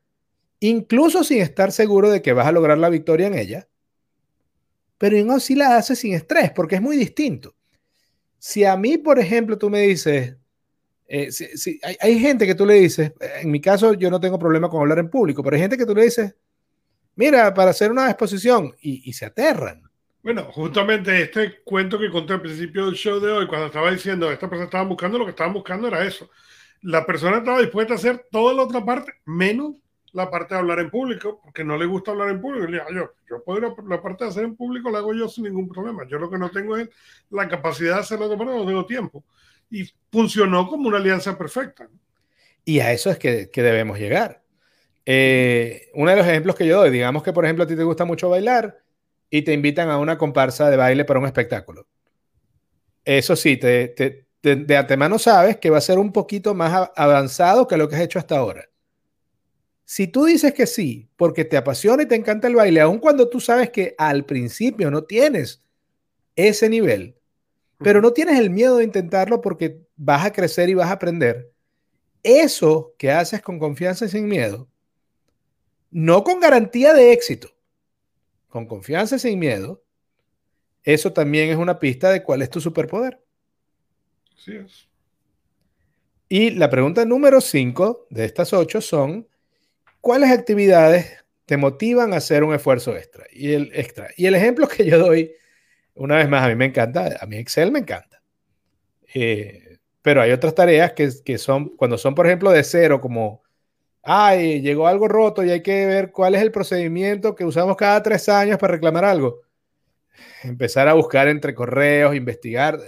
incluso sin estar seguro de que vas a lograr la victoria en ella, pero no si la haces sin estrés, porque es muy distinto. Si a mí, por ejemplo, tú me dices, eh, si, hay, gente que tú le dices, en mi caso yo no tengo problema con hablar en público, pero hay gente que tú le dices, mira, para hacer una exposición y, se aterran. Bueno, justamente este cuento que conté al principio del show de hoy, cuando estaba diciendo, esta persona estaba buscando, lo que estaban buscando era eso. La persona estaba dispuesta a hacer toda la otra parte, menos la parte de hablar en público, porque no le gusta hablar en público. Le yo, yo puedo la parte de hacer en público la hago yo sin ningún problema. Yo lo que no tengo es la capacidad de hacerlo manera, no tengo tiempo. Y funcionó como una alianza perfecta. Y a eso es que, que debemos llegar. Eh, uno de los ejemplos que yo doy, digamos que por ejemplo a ti te gusta mucho bailar y te invitan a una comparsa de baile para un espectáculo. Eso sí, te, te, de antemano sabes que va a ser un poquito más avanzado que lo que has hecho hasta ahora si tú dices que sí, porque te apasiona y te encanta el baile, aun cuando tú sabes que al principio no tienes ese nivel, pero no tienes el miedo de intentarlo porque vas a crecer y vas a aprender, eso que haces con confianza y sin miedo, no con garantía de éxito, con confianza y sin miedo, eso también es una pista de cuál es tu superpoder. Así es. Y la pregunta número 5 de estas ocho son, ¿cuáles actividades te motivan a hacer un esfuerzo extra? Y el extra. Y el ejemplo que yo doy, una vez más, a mí me encanta, a mí Excel me encanta. Eh, pero hay otras tareas que, que, son, cuando son, por ejemplo, de cero, como, ay, llegó algo roto y hay que ver cuál es el procedimiento que usamos cada tres años para reclamar algo. Empezar a buscar entre correos, investigar.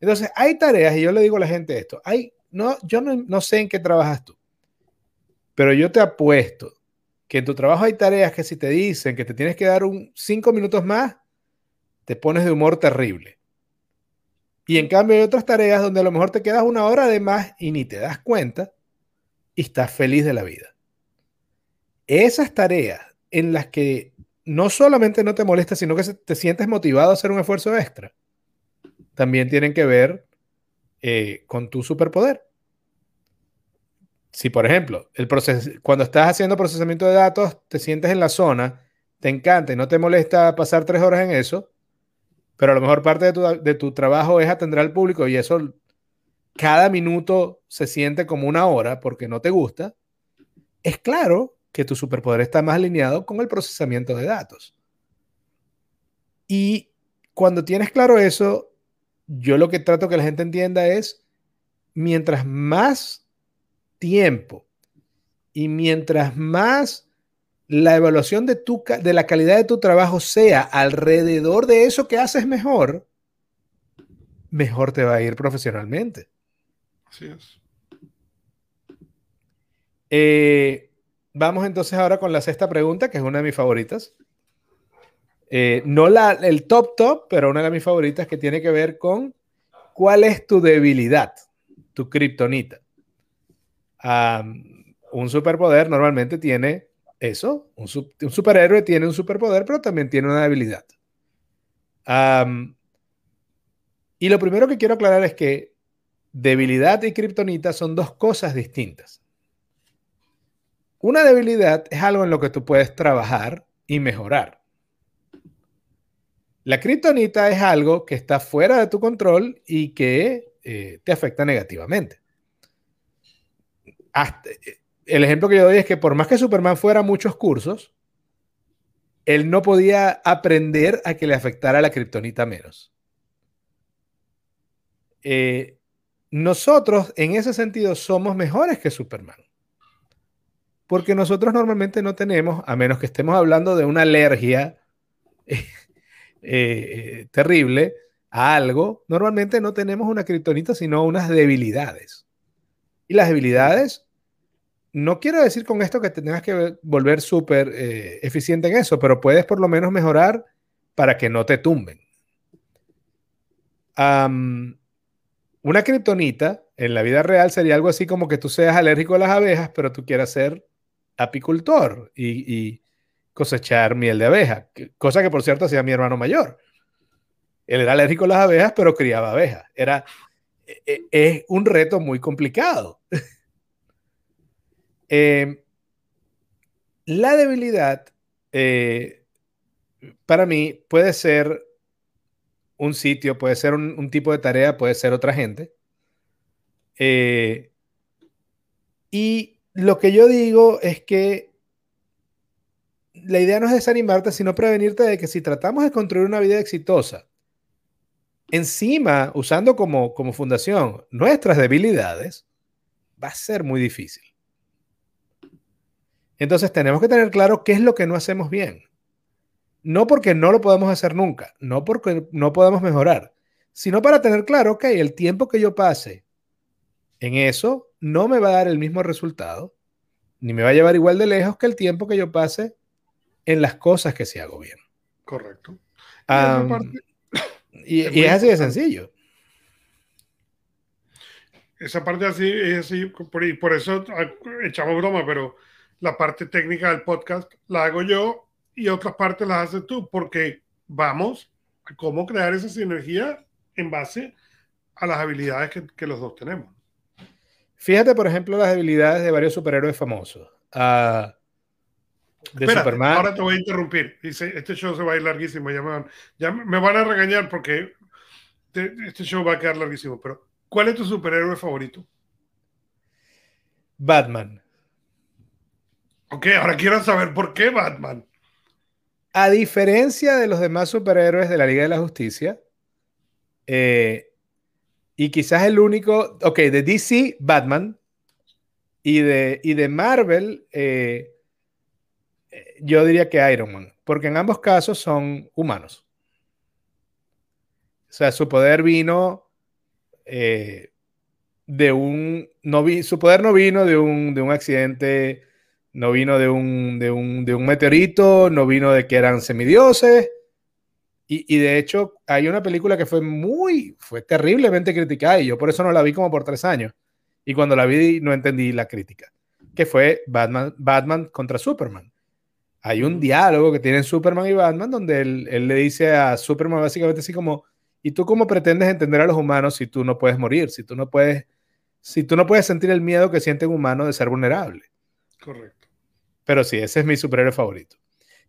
Entonces, hay tareas, y yo le digo a la gente esto, hay, no, yo no, no sé en qué trabajas tú, pero yo te apuesto que en tu trabajo hay tareas que si te dicen que te tienes que dar un cinco minutos más, te pones de humor terrible. Y en cambio hay otras tareas donde a lo mejor te quedas una hora de más y ni te das cuenta y estás feliz de la vida. Esas tareas en las que no solamente no te molesta, sino que te sientes motivado a hacer un esfuerzo extra, también tienen que ver eh, con tu superpoder si por ejemplo, el proceso, cuando estás haciendo procesamiento de datos, te sientes en la zona, te encanta y no te molesta pasar tres horas en eso, pero a lo mejor parte de tu, de tu trabajo es atender al público y eso cada minuto se siente como una hora porque no te gusta, es claro que tu superpoder está más alineado con el procesamiento de datos. Y cuando tienes claro eso, yo lo que trato que la gente entienda es, mientras más tiempo. Y mientras más la evaluación de, tu, de la calidad de tu trabajo sea alrededor de eso que haces mejor, mejor te va a ir profesionalmente. Así es. Eh, vamos entonces ahora con la sexta pregunta, que es una de mis favoritas. Eh, no la, el top top, pero una de mis favoritas que tiene que ver con cuál es tu debilidad, tu kriptonita un superpoder normalmente tiene eso, un, superhéroe tiene un superpoder, pero también tiene una debilidad. y lo primero que quiero aclarar es que debilidad y kriptonita son dos cosas distintas. Una debilidad es algo en lo que tú puedes trabajar y mejorar. La kriptonita es algo que está fuera de tu control y que eh, te afecta negativamente. Eh, el ejemplo que yo doy es que por más que Superman fuera muchos cursos, él no podía aprender a que le afectara la kriptonita menos. eh, nosotros en ese sentido somos mejores que Superman. Porque nosotros normalmente no tenemos, a menos que estemos hablando de una alergia eh, terrible a algo, normalmente no tenemos una kriptonita, sino unas debilidades. Y las debilidades, no quiero decir con esto que te tengas que volver súper eh, eficiente en eso, pero puedes por lo menos mejorar para que no te tumben. una kriptonita en la vida real sería algo así como que tú seas alérgico a las abejas, pero tú quieras ser apicultor y, cosechar miel de abeja, cosa que por cierto hacía mi hermano mayor. Él era alérgico a las abejas, pero criaba abejas. Era, e, e, es un reto muy complicado. Eh, la debilidad, eh, para mí, puede ser un sitio, puede ser un, tipo de tarea, puede ser otra gente. Eh, y lo que yo digo es que la idea no es desanimarte, sino prevenirte de que si tratamos de construir una vida exitosa, encima, usando como, como fundación nuestras debilidades, va a ser muy difícil. Entonces tenemos que tener claro qué es lo que no hacemos bien. No porque no lo podemos hacer nunca, no porque no podemos mejorar, sino para tener claro, ok, el tiempo que yo pase en eso no me va a dar el mismo resultado, ni me va a llevar igual de lejos que el tiempo que yo pase en las cosas que se hago bien. Correcto. Y, es, así de sencillo. Esa parte así es así, por, por eso ah, echamos broma, pero la parte técnica del podcast la hago yo y otras partes las haces tú, porque vamos a cómo crear esa sinergia en base a las habilidades que los dos tenemos. Fíjate, por ejemplo, las habilidades de varios superhéroes famosos. Uh, de Superman. Ahora te voy a interrumpir. Dice, este show se va a ir larguísimo. Ya me van, ya me van a regañar porque este show va a quedar larguísimo. Pero, ¿cuál es tu superhéroe favorito? Batman. Ok, ahora quiero saber por qué Batman. A diferencia de los demás superhéroes de la Liga de la Justicia, eh, y quizás el único, ok, de DC, Batman, y de, y de Marvel, eh, yo diría que Iron Man, porque en ambos casos son humanos. O sea, su poder vino eh, de un, no vi, su poder no vino de un, de un accidente, no vino de un, de un, de un meteorito, no vino de que eran semidioses, y, de hecho, hay una película que fue muy, fue terriblemente criticada y yo por eso no la vi como por tres años. Y cuando la vi no entendí la crítica, que fue Batman, Batman contra Superman. Hay un diálogo que tienen Superman y Batman donde él, él le dice a Superman básicamente así como, ¿y tú cómo pretendes entender a los humanos si tú no puedes morir, si tú no puedes, si tú no puedes sentir el miedo que siente un humano de ser vulnerable? Correcto. Pero sí, ese es mi superhéroe favorito.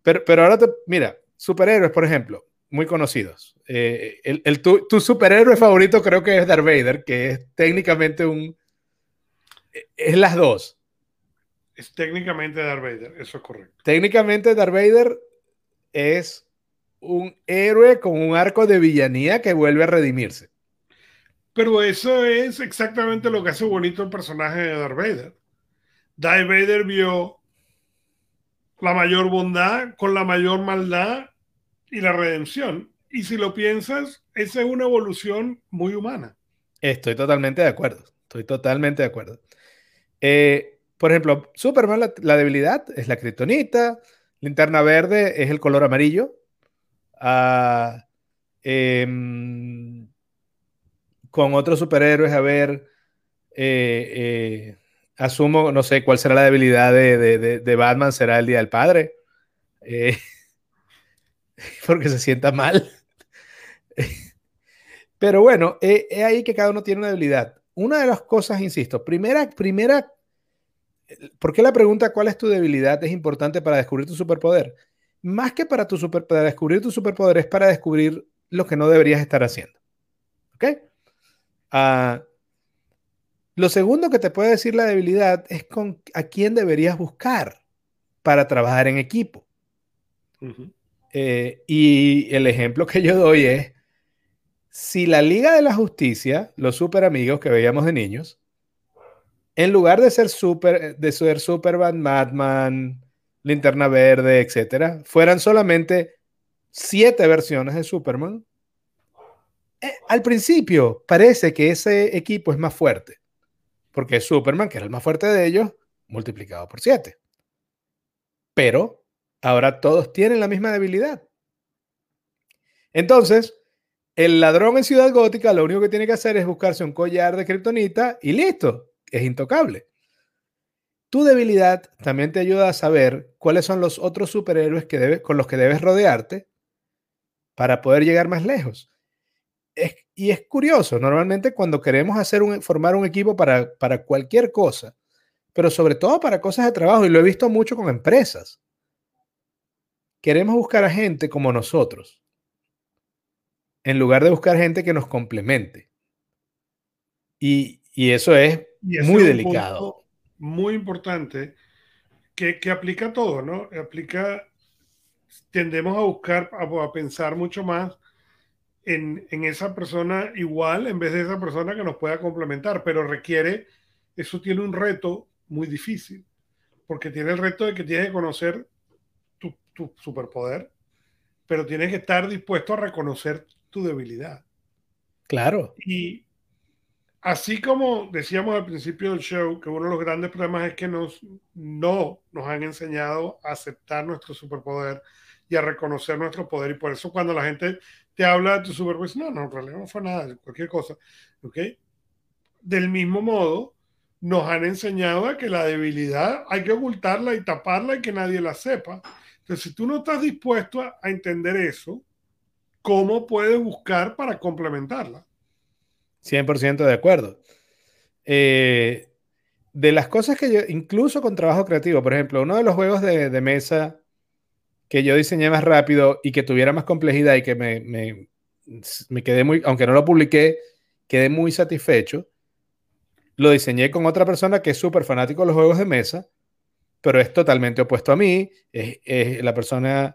Pero, pero ahora, te, mira, superhéroes, por ejemplo, muy conocidos. Eh, el, tu, superhéroe favorito creo que es Darth Vader, que es técnicamente un... Es las dos. Es técnicamente Darth Vader, eso es correcto. Técnicamente Darth Vader es un héroe con un arco de villanía que vuelve a redimirse. Pero eso es exactamente lo que hace bonito el personaje de Darth Vader. Darth Vader vio la mayor bondad con la mayor maldad y la redención. Y si lo piensas, esa es una evolución muy humana. Estoy totalmente de acuerdo. Estoy totalmente de acuerdo. Eh, por ejemplo, Superman, la, debilidad es la kriptonita. Linterna verde es el color amarillo. Ah, em, con otros superhéroes, a ver, eh, eh, asumo, no sé cuál será la debilidad de, de, de Batman, será el Día del Padre. porque se sienta mal. Pero bueno, es ahí que cada uno tiene una debilidad. Una de las cosas, insisto, primera, primera, ¿por qué la pregunta cuál es tu debilidad es importante para descubrir tu superpoder? Más que para, tu super, para descubrir tu superpoder es para descubrir lo que no deberías estar haciendo. ¿Ok? Ah, lo segundo que te puede decir la debilidad es con a quién deberías buscar para trabajar en equipo. Uh y el ejemplo que yo doy es, si la Liga de la Justicia, los super amigos que veíamos de niños, en lugar de ser super, de ser Superman, Batman, Linterna Verde, etcétera, fueran solamente siete versiones de Superman, eh, al principio parece que ese equipo es más fuerte, porque Superman, que era el más fuerte de ellos, multiplicado por siete. Pero ahora todos tienen la misma debilidad. Entonces, el ladrón en Ciudad Gótica lo único que tiene que hacer es buscarse un collar de kriptonita y listo, es intocable. Tu debilidad también te ayuda a saber cuáles son los otros superhéroes que con los que debes rodearte para poder llegar más lejos y es curioso, normalmente cuando queremos hacer un, formar un equipo para, para cualquier cosa, pero sobre todo para cosas de trabajo, y lo he visto mucho con empresas, queremos buscar a gente como nosotros, en lugar de buscar gente que nos complemente. Y, eso es muy delicado. Muy importante que, que, aplica todo, ¿no? Aplica, tendemos a buscar, a pensar mucho más en, esa persona igual en vez de esa persona que nos pueda complementar, pero requiere, eso tiene un reto muy difícil, porque tiene el reto de que tienes que conocer tu, tu superpoder, pero tienes que estar dispuesto a reconocer tu debilidad. Claro. Y así como decíamos al principio del show, que uno de los grandes problemas es que nos, no nos han enseñado a aceptar nuestro superpoder y a reconocer nuestro poder. Y por eso cuando la gente te habla de tu superposición. No, no, en realidad no fue nada, cualquier cosa. ¿Ok? Del mismo modo, nos han enseñado a que la debilidad hay que ocultarla y taparla y que nadie la sepa. Entonces, si tú no estás dispuesto a, entender eso, ¿cómo puedes buscar para complementarla? 100% de acuerdo. Eh, de las cosas que yo, incluso con trabajo creativo, por ejemplo, uno de los juegos de mesa que yo diseñé más rápido y que tuviera más complejidad y que me, me, me quedé muy, aunque no lo publiqué, quedé muy satisfecho. Lo diseñé con otra persona que es súper fanático de los juegos de mesa, pero es totalmente opuesto a mí. Es, la persona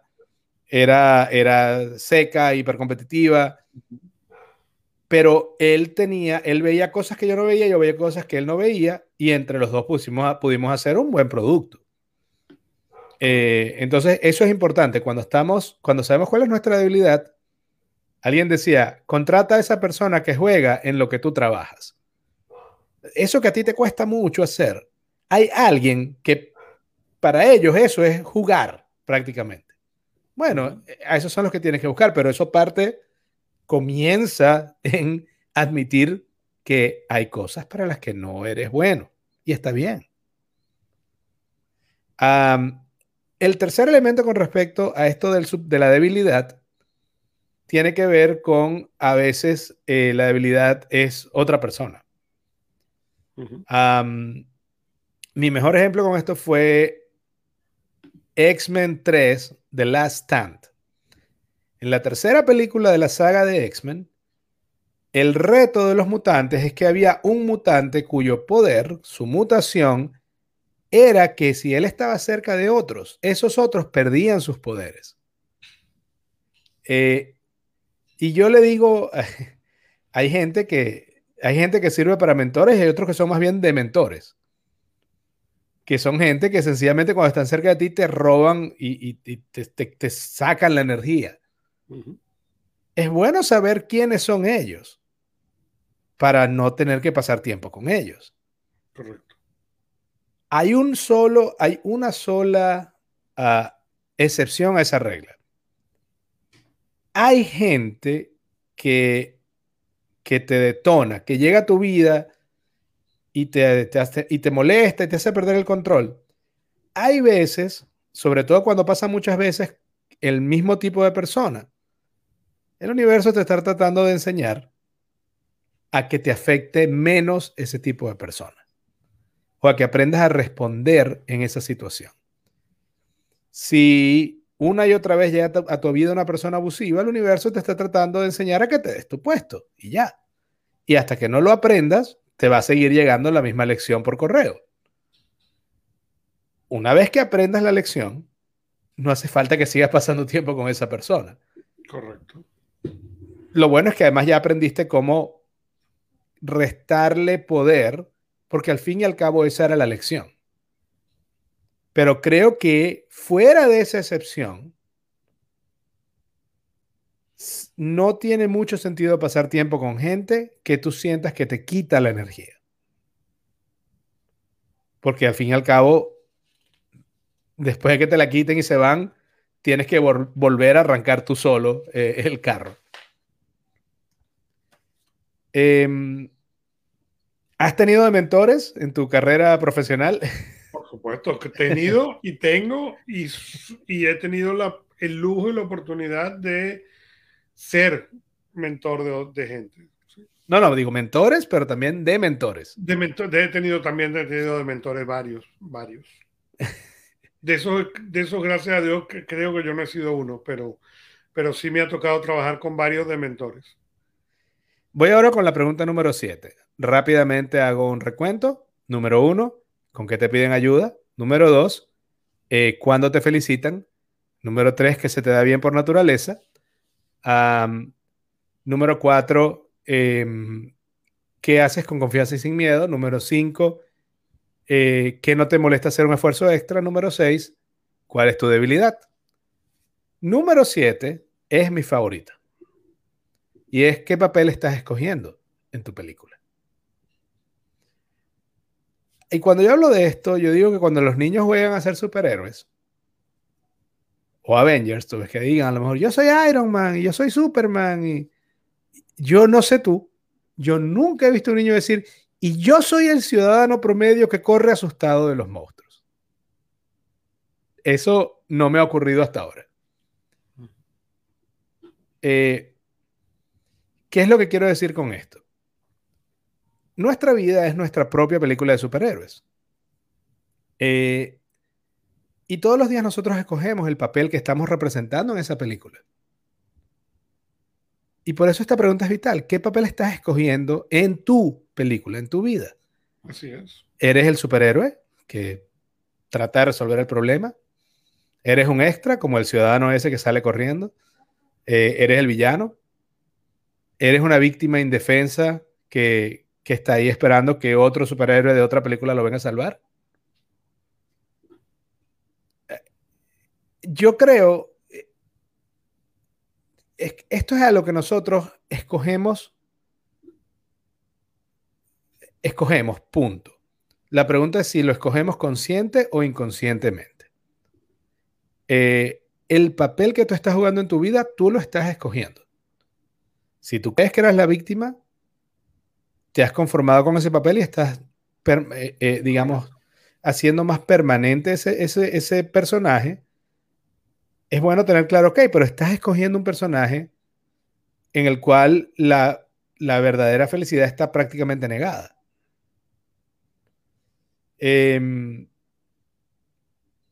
era, era seca, hipercompetitiva, pero él tenía, él veía cosas que yo no veía, yo veía cosas que él no veía, y entre los dos pusimos, pudimos hacer un buen producto. Eh, entonces, eso es importante. Cuando estamos, cuando sabemos cuál es nuestra debilidad, alguien decía, contrata a esa persona que juega en lo que tú trabajas. Eso que a ti te cuesta mucho hacer, hay alguien que para ellos eso es jugar prácticamente. Bueno, a esos son los que tienes que buscar, pero eso parte, comienza en admitir que hay cosas para las que no eres bueno y está bien. El tercer elemento con respecto a esto del de la debilidad tiene que ver con a veces eh, la debilidad es otra persona. mi mejor ejemplo con esto fue X-Men 3, The Last Stand. En la tercera película de la saga de X-Men, el reto de los mutantes es que había un mutante cuyo poder, su mutación, era que si él estaba cerca de otros, esos otros perdían sus poderes. Eh, y yo le digo, hay gente que hay gente que sirve para mentores y hay otros que son más bien de mentores. Que son gente que sencillamente cuando están cerca de ti te roban y, te, sacan la energía. Es bueno saber quiénes son ellos para no tener que pasar tiempo con ellos. Correcto. Hay un solo, hay una sola ah, excepción a esa regla. Hay gente que, que te detona, que llega a tu vida y te, y te molesta y te hace perder el control. Hay veces, sobre todo cuando pasa muchas veces el mismo tipo de persona, el universo te está tratando de enseñar a que te afecte menos ese tipo de persona o a que aprendas a responder en esa situación. Si una y otra vez llega a tu vida una persona abusiva, el universo te está tratando de enseñar a que te des tu puesto y ya. Y hasta que no lo aprendas, te va a seguir llegando la misma lección por correo. Una vez que aprendas la lección, no hace falta que sigas pasando tiempo con esa persona. Correcto. lo bueno es que además ya aprendiste cómo restarle poder, porque al fin y al cabo esa era la lección. Pero creo que fuera de esa excepción, no tiene mucho sentido pasar tiempo con gente que tú sientas que te quita la energía. Porque al fin y al cabo, después de que te la quiten y se van, tienes que volver a arrancar tú solo eh, el carro. Em, ¿Has tenido de mentores en tu carrera profesional? Por supuesto, que he tenido y tengo y, he tenido el lujo y la oportunidad de ser mentor de, gente. No, no, digo mentores, pero también de mentores. De, he tenido también he tenido de mentores varios, varios. De eso, de eso, gracias a Dios, creo que yo no he sido uno, pero, pero sí me ha tocado trabajar con varios de mentores. Voy ahora con la pregunta número 7. Rápidamente hago un recuento. Número uno, ¿con qué te piden ayuda? Número dos, eh, ¿cuándo te felicitan? Número tres, que se te da bien por naturaleza. número cuatro, em, ¿qué haces con confianza y sin miedo? Número cinco, eh, ¿qué no te molesta hacer un esfuerzo extra? Número seis, ¿cuál es tu debilidad? Número siete es mi favorita. Y es qué papel estás escogiendo en tu película. Y cuando yo hablo de esto, yo digo que cuando los niños juegan a ser superhéroes o Avengers, tú ves que digan a lo mejor yo soy Iron Man y yo soy Superman y yo no sé tú, yo nunca he visto a un niño decir y yo soy el ciudadano promedio que corre asustado de los monstruos. Eso no me ha ocurrido hasta ahora. Eh, ¿Qué es lo que quiero decir con esto? Nuestra vida es nuestra propia película de superhéroes. Eh, y todos los días nosotros escogemos el papel que estamos representando en esa película. Y por eso esta pregunta es vital. ¿Qué papel estás escogiendo en tu película, en tu vida? Así es. ¿Eres el superhéroe que trata de resolver el problema? ¿Eres un extra como el ciudadano ese que sale corriendo? Eh, ¿Eres el villano? eres una víctima indefensa que, que está ahí esperando que otro superhéroe de otra película lo venga a salvar. Yo creo, esto es a lo que nosotros escogemos, escogemos, punto. La pregunta es si lo escogemos consciente o inconscientemente. Eh, el papel que tú estás jugando en tu vida, tú lo estás escogiendo. Si tú crees que eras la víctima, te has conformado con ese papel y estás, eh, eh, digamos, haciendo más permanente ese, ese, personaje. Es bueno tener claro, ok, pero estás escogiendo un personaje en el cual la, la verdadera felicidad está prácticamente negada. Em,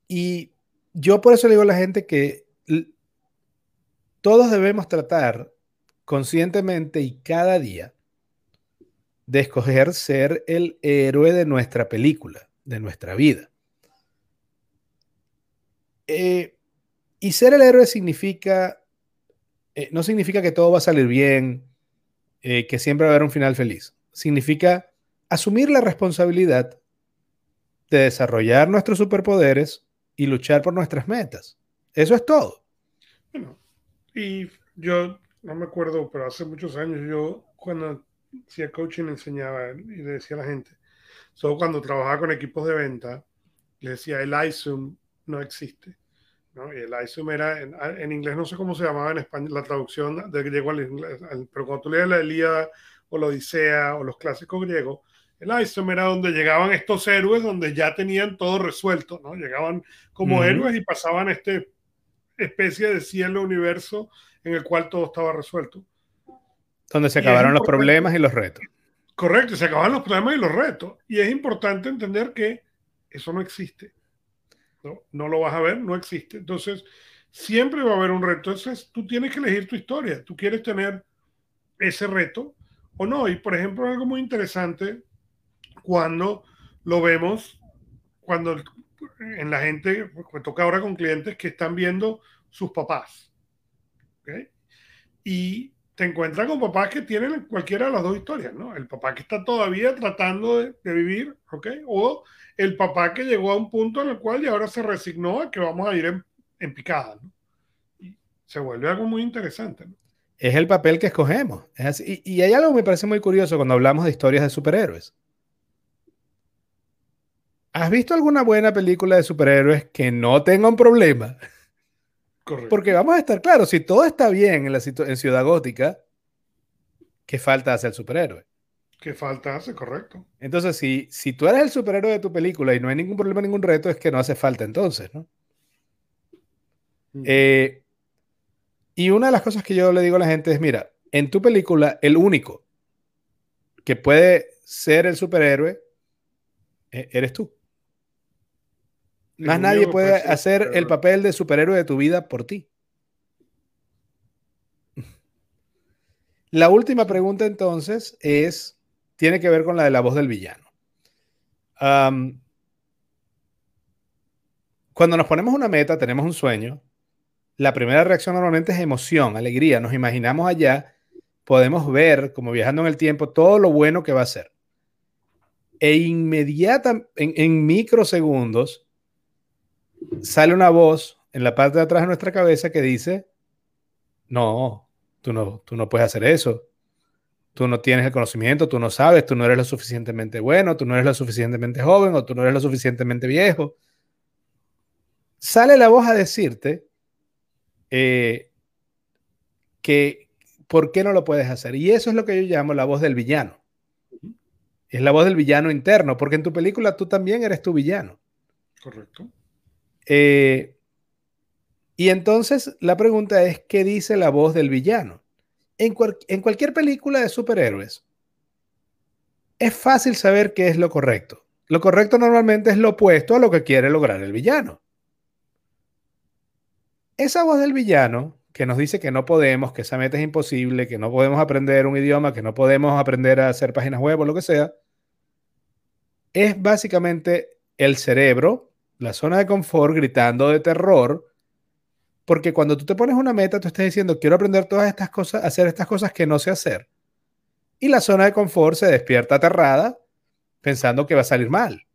y yo por eso le digo a la gente que todos debemos tratar conscientemente y cada día de escoger ser el héroe de nuestra película, de nuestra vida. Eh, y ser el héroe significa, eh, no significa que todo va a salir bien, eh, que siempre va a haber un final feliz. Significa asumir la responsabilidad de desarrollar nuestros superpoderes y luchar por nuestras metas. Eso es todo. Bueno, y yo no me acuerdo, pero hace muchos años yo cuando hacía coaching enseñaba y le decía a la gente, solo cuando trabajaba con equipos de venta, le decía el ISUM no existe. ¿no? Y el ISUM era, en, inglés no sé cómo se llamaba en español, la traducción de griego al inglés, pero cuando tú lees la Elíada o la Odisea o los clásicos griegos, el ISUM era donde llegaban estos héroes donde ya tenían todo resuelto, ¿no? Llegaban como héroes y pasaban este especie de cielo universo en el cual todo estaba resuelto. Donde se acabaron los problemas y los retos. Correcto, se acabaron los problemas y los retos. Y es importante entender que eso no existe. No, no lo vas a ver, no existe. Entonces, siempre va a haber un reto. Entonces, tú tienes que elegir tu historia. Tú quieres tener ese reto o no. Y, por ejemplo, algo muy interesante cuando lo vemos, cuando en la gente, me toca ahora con clientes que están viendo sus papás. Y te encuentras con papás que tienen cualquiera de las dos historias, ¿no? El papá que está todavía tratando de, vivir, ¿ok? O el papá que llegó a un punto en el cual y ahora se resignó a que vamos a ir en, picada, ¿no? Y se vuelve algo muy interesante, ¿no? Es el papel que escogemos. Y, hay algo que me parece muy curioso cuando hablamos de historias de superhéroes. ¿Has visto alguna buena película de superhéroes que no tenga un problema? Correcto. Porque vamos a estar claros, si todo está bien en, la en Ciudad Gótica, ¿qué falta hacer el superhéroe? ¿Qué falta hace? Correcto. Entonces, si, si tú eres el superhéroe de tu película y no hay ningún problema, ningún reto, es que no hace falta entonces, ¿no? eh, y una de las cosas que yo le digo a la gente es, mira, en tu película, el único que puede ser el superhéroe e-, eres tú. Más nadie puede hacer el papel de superhéroe de tu vida por ti. La última pregunta entonces es, tiene que ver con la de la voz del villano. cuando nos ponemos una meta, tenemos un sueño, la primera reacción normalmente es emoción, alegría. Nos imaginamos allá, podemos ver, como viajando en el tiempo, todo lo bueno que va a ser. E inmediatamente, en, microsegundos, sale una voz en la parte de atrás de nuestra cabeza que dice, no, tú no, tú no puedes hacer eso. Tú no tienes el conocimiento, tú no sabes, tú no eres lo suficientemente bueno, tú no eres lo suficientemente joven o tú no eres lo suficientemente viejo. Sale la voz a decirte eh, que ¿por qué no lo puedes hacer? Y eso es lo que yo llamo la voz del villano. Es la voz del villano interno, porque en tu película tú también eres tu villano. Correcto. Eh, y entonces la pregunta es, ¿qué dice la voz del villano? En, en cualquier película de superhéroes, es fácil saber qué es lo correcto. Lo correcto normalmente es lo opuesto a lo que quiere lograr el villano. Esa voz del villano que nos dice que no podemos, que esa meta es imposible, que no podemos aprender un idioma, que no podemos aprender a hacer páginas web o lo que sea, es básicamente el cerebro, la zona de confort, gritando de terror, porque cuando tú te pones una meta, tú estás diciendo, quiero aprender todas estas cosas, hacer estas cosas que no sé hacer. Y la zona de confort se despierta aterrada, pensando que va a salir mal.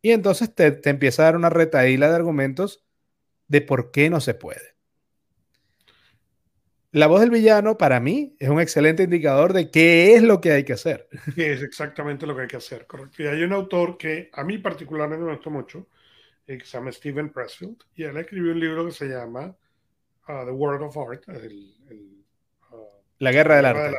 Y entonces te, te empieza a dar una retaíla de argumentos de por qué no se puede. La voz del villano, para mí, es un excelente indicador de qué es lo que hay que hacer. Que es exactamente lo que hay que hacer, correcto. Y hay un autor que a mí particularmente me gusta mucho, eh, que se llama Steven Pressfield, y él escribió un libro que se llama uh, The World of Art, uh, La Guerra del Arte.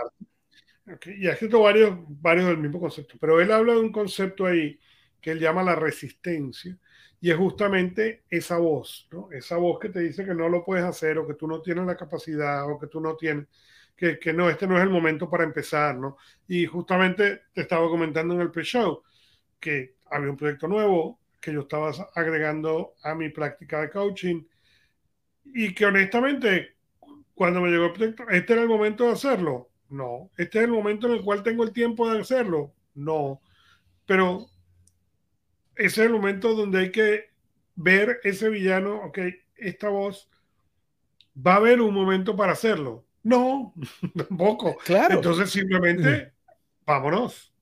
Y ha escrito varios, varios del mismo concepto, pero él habla de un concepto ahí que él llama la resistencia, y es justamente esa voz, ¿no? Esa voz que te dice que no lo puedes hacer o que tú no tienes la capacidad o que tú no tienes, que, que no, este no es el momento para empezar, ¿no? Y justamente te estaba comentando en el pre-show que había un proyecto nuevo que yo estaba agregando a mi práctica de coaching y que honestamente cuando me llegó el proyecto, ¿este era el momento de hacerlo? No. ¿Este es el momento en el cual tengo el tiempo de hacerlo? No. Pero ese es el momento donde hay que ver ese villano, ok, esta voz, va a haber un momento para hacerlo. No, tampoco. Claro. Entonces simplemente, vámonos.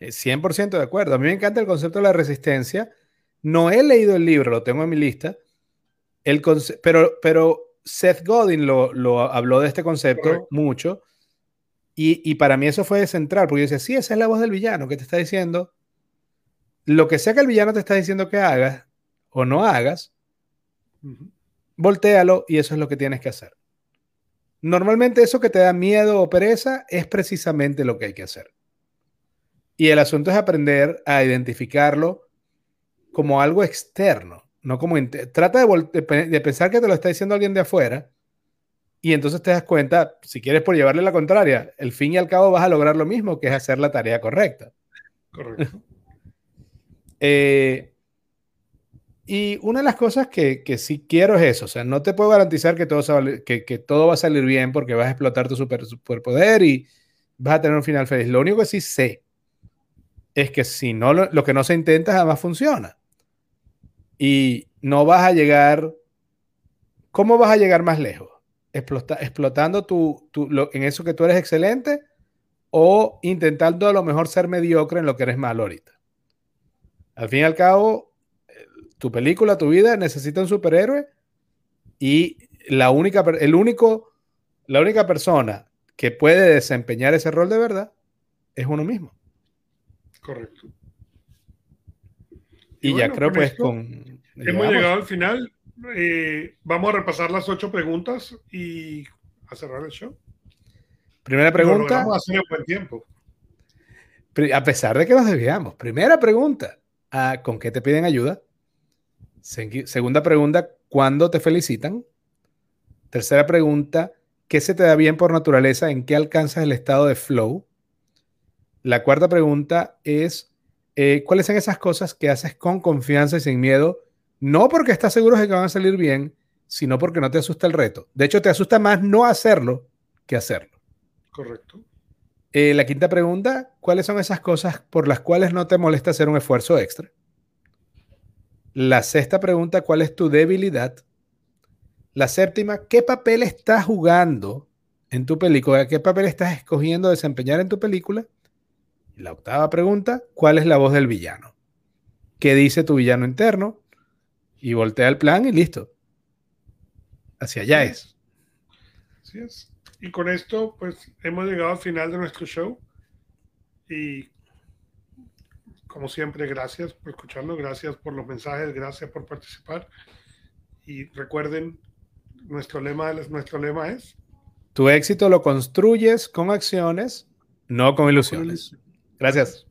100% de acuerdo. A mí me encanta el concepto de la resistencia. No he leído el libro, lo tengo en mi lista. El pero, pero Seth Godin lo, lo habló de este concepto mucho. Y, y, para mí eso fue central, porque yo decía, sí, esa es la voz del villano que te está diciendo, lo que sea que el villano te está diciendo que hagas o no hagas, voltealo y eso es lo que tienes que hacer. Normalmente eso que te da miedo o pereza es precisamente lo que hay que hacer. Y el asunto es aprender a identificarlo como algo externo, no como trata de, de, pensar que te lo está diciendo alguien de afuera y entonces te das cuenta, si quieres por llevarle la contraria, el fin y al cabo vas a lograr lo mismo, que es hacer la tarea correcta. Correcto. Eh, y una de las cosas que, que, sí quiero es eso, o sea, no te puedo garantizar que todo, que, todo va a salir bien porque vas a explotar tu super, superpoder y vas a tener un final feliz. Lo único que sí sé es que si no, lo, lo que no se intenta jamás funciona. Y no vas a llegar, ¿cómo vas a llegar más lejos? explotando tu, en eso que tú eres excelente o intentando a lo mejor ser mediocre en lo que eres malo ahorita. Al fin y al cabo, tu película, tu vida necesita un superhéroe y la única, el único, la única persona que puede desempeñar ese rol de verdad es uno mismo. Correcto. Y, ya creo pues con... Hemos llegado al final. Eh, vamos a repasar las ocho preguntas y a cerrar el show. Primera pregunta. Buen tiempo. A pesar de que nos desviamos. Primera pregunta. ¿Con qué te piden ayuda? Segunda pregunta. ¿Cuándo te felicitan? Tercera pregunta. ¿Qué se te da bien por naturaleza? ¿En qué alcanzas el estado de flow? La cuarta pregunta es, eh, ¿cuáles son esas cosas que haces con confianza y sin miedo? No porque estás seguro de que van a salir bien, sino porque no te asusta el reto. De hecho, te asusta más no hacerlo que hacerlo. Correcto. Eh, la quinta pregunta, ¿cuáles son esas cosas por las cuales no te molesta hacer un esfuerzo extra? La sexta pregunta, ¿cuál es tu debilidad? La séptima, ¿qué papel estás jugando en tu película? ¿Qué papel estás escogiendo desempeñar en tu película? La octava pregunta, ¿cuál es la voz del villano? ¿Qué dice tu villano interno? Y voltea el plan y listo. Hacia allá es. Así es. Y con esto, pues hemos llegado al final de nuestro show. Y como siempre, gracias por escucharnos, gracias por los mensajes, gracias por participar. Y recuerden, nuestro lema, nuestro lema es... Tu éxito lo construyes con acciones, no con ilusiones. Gracias.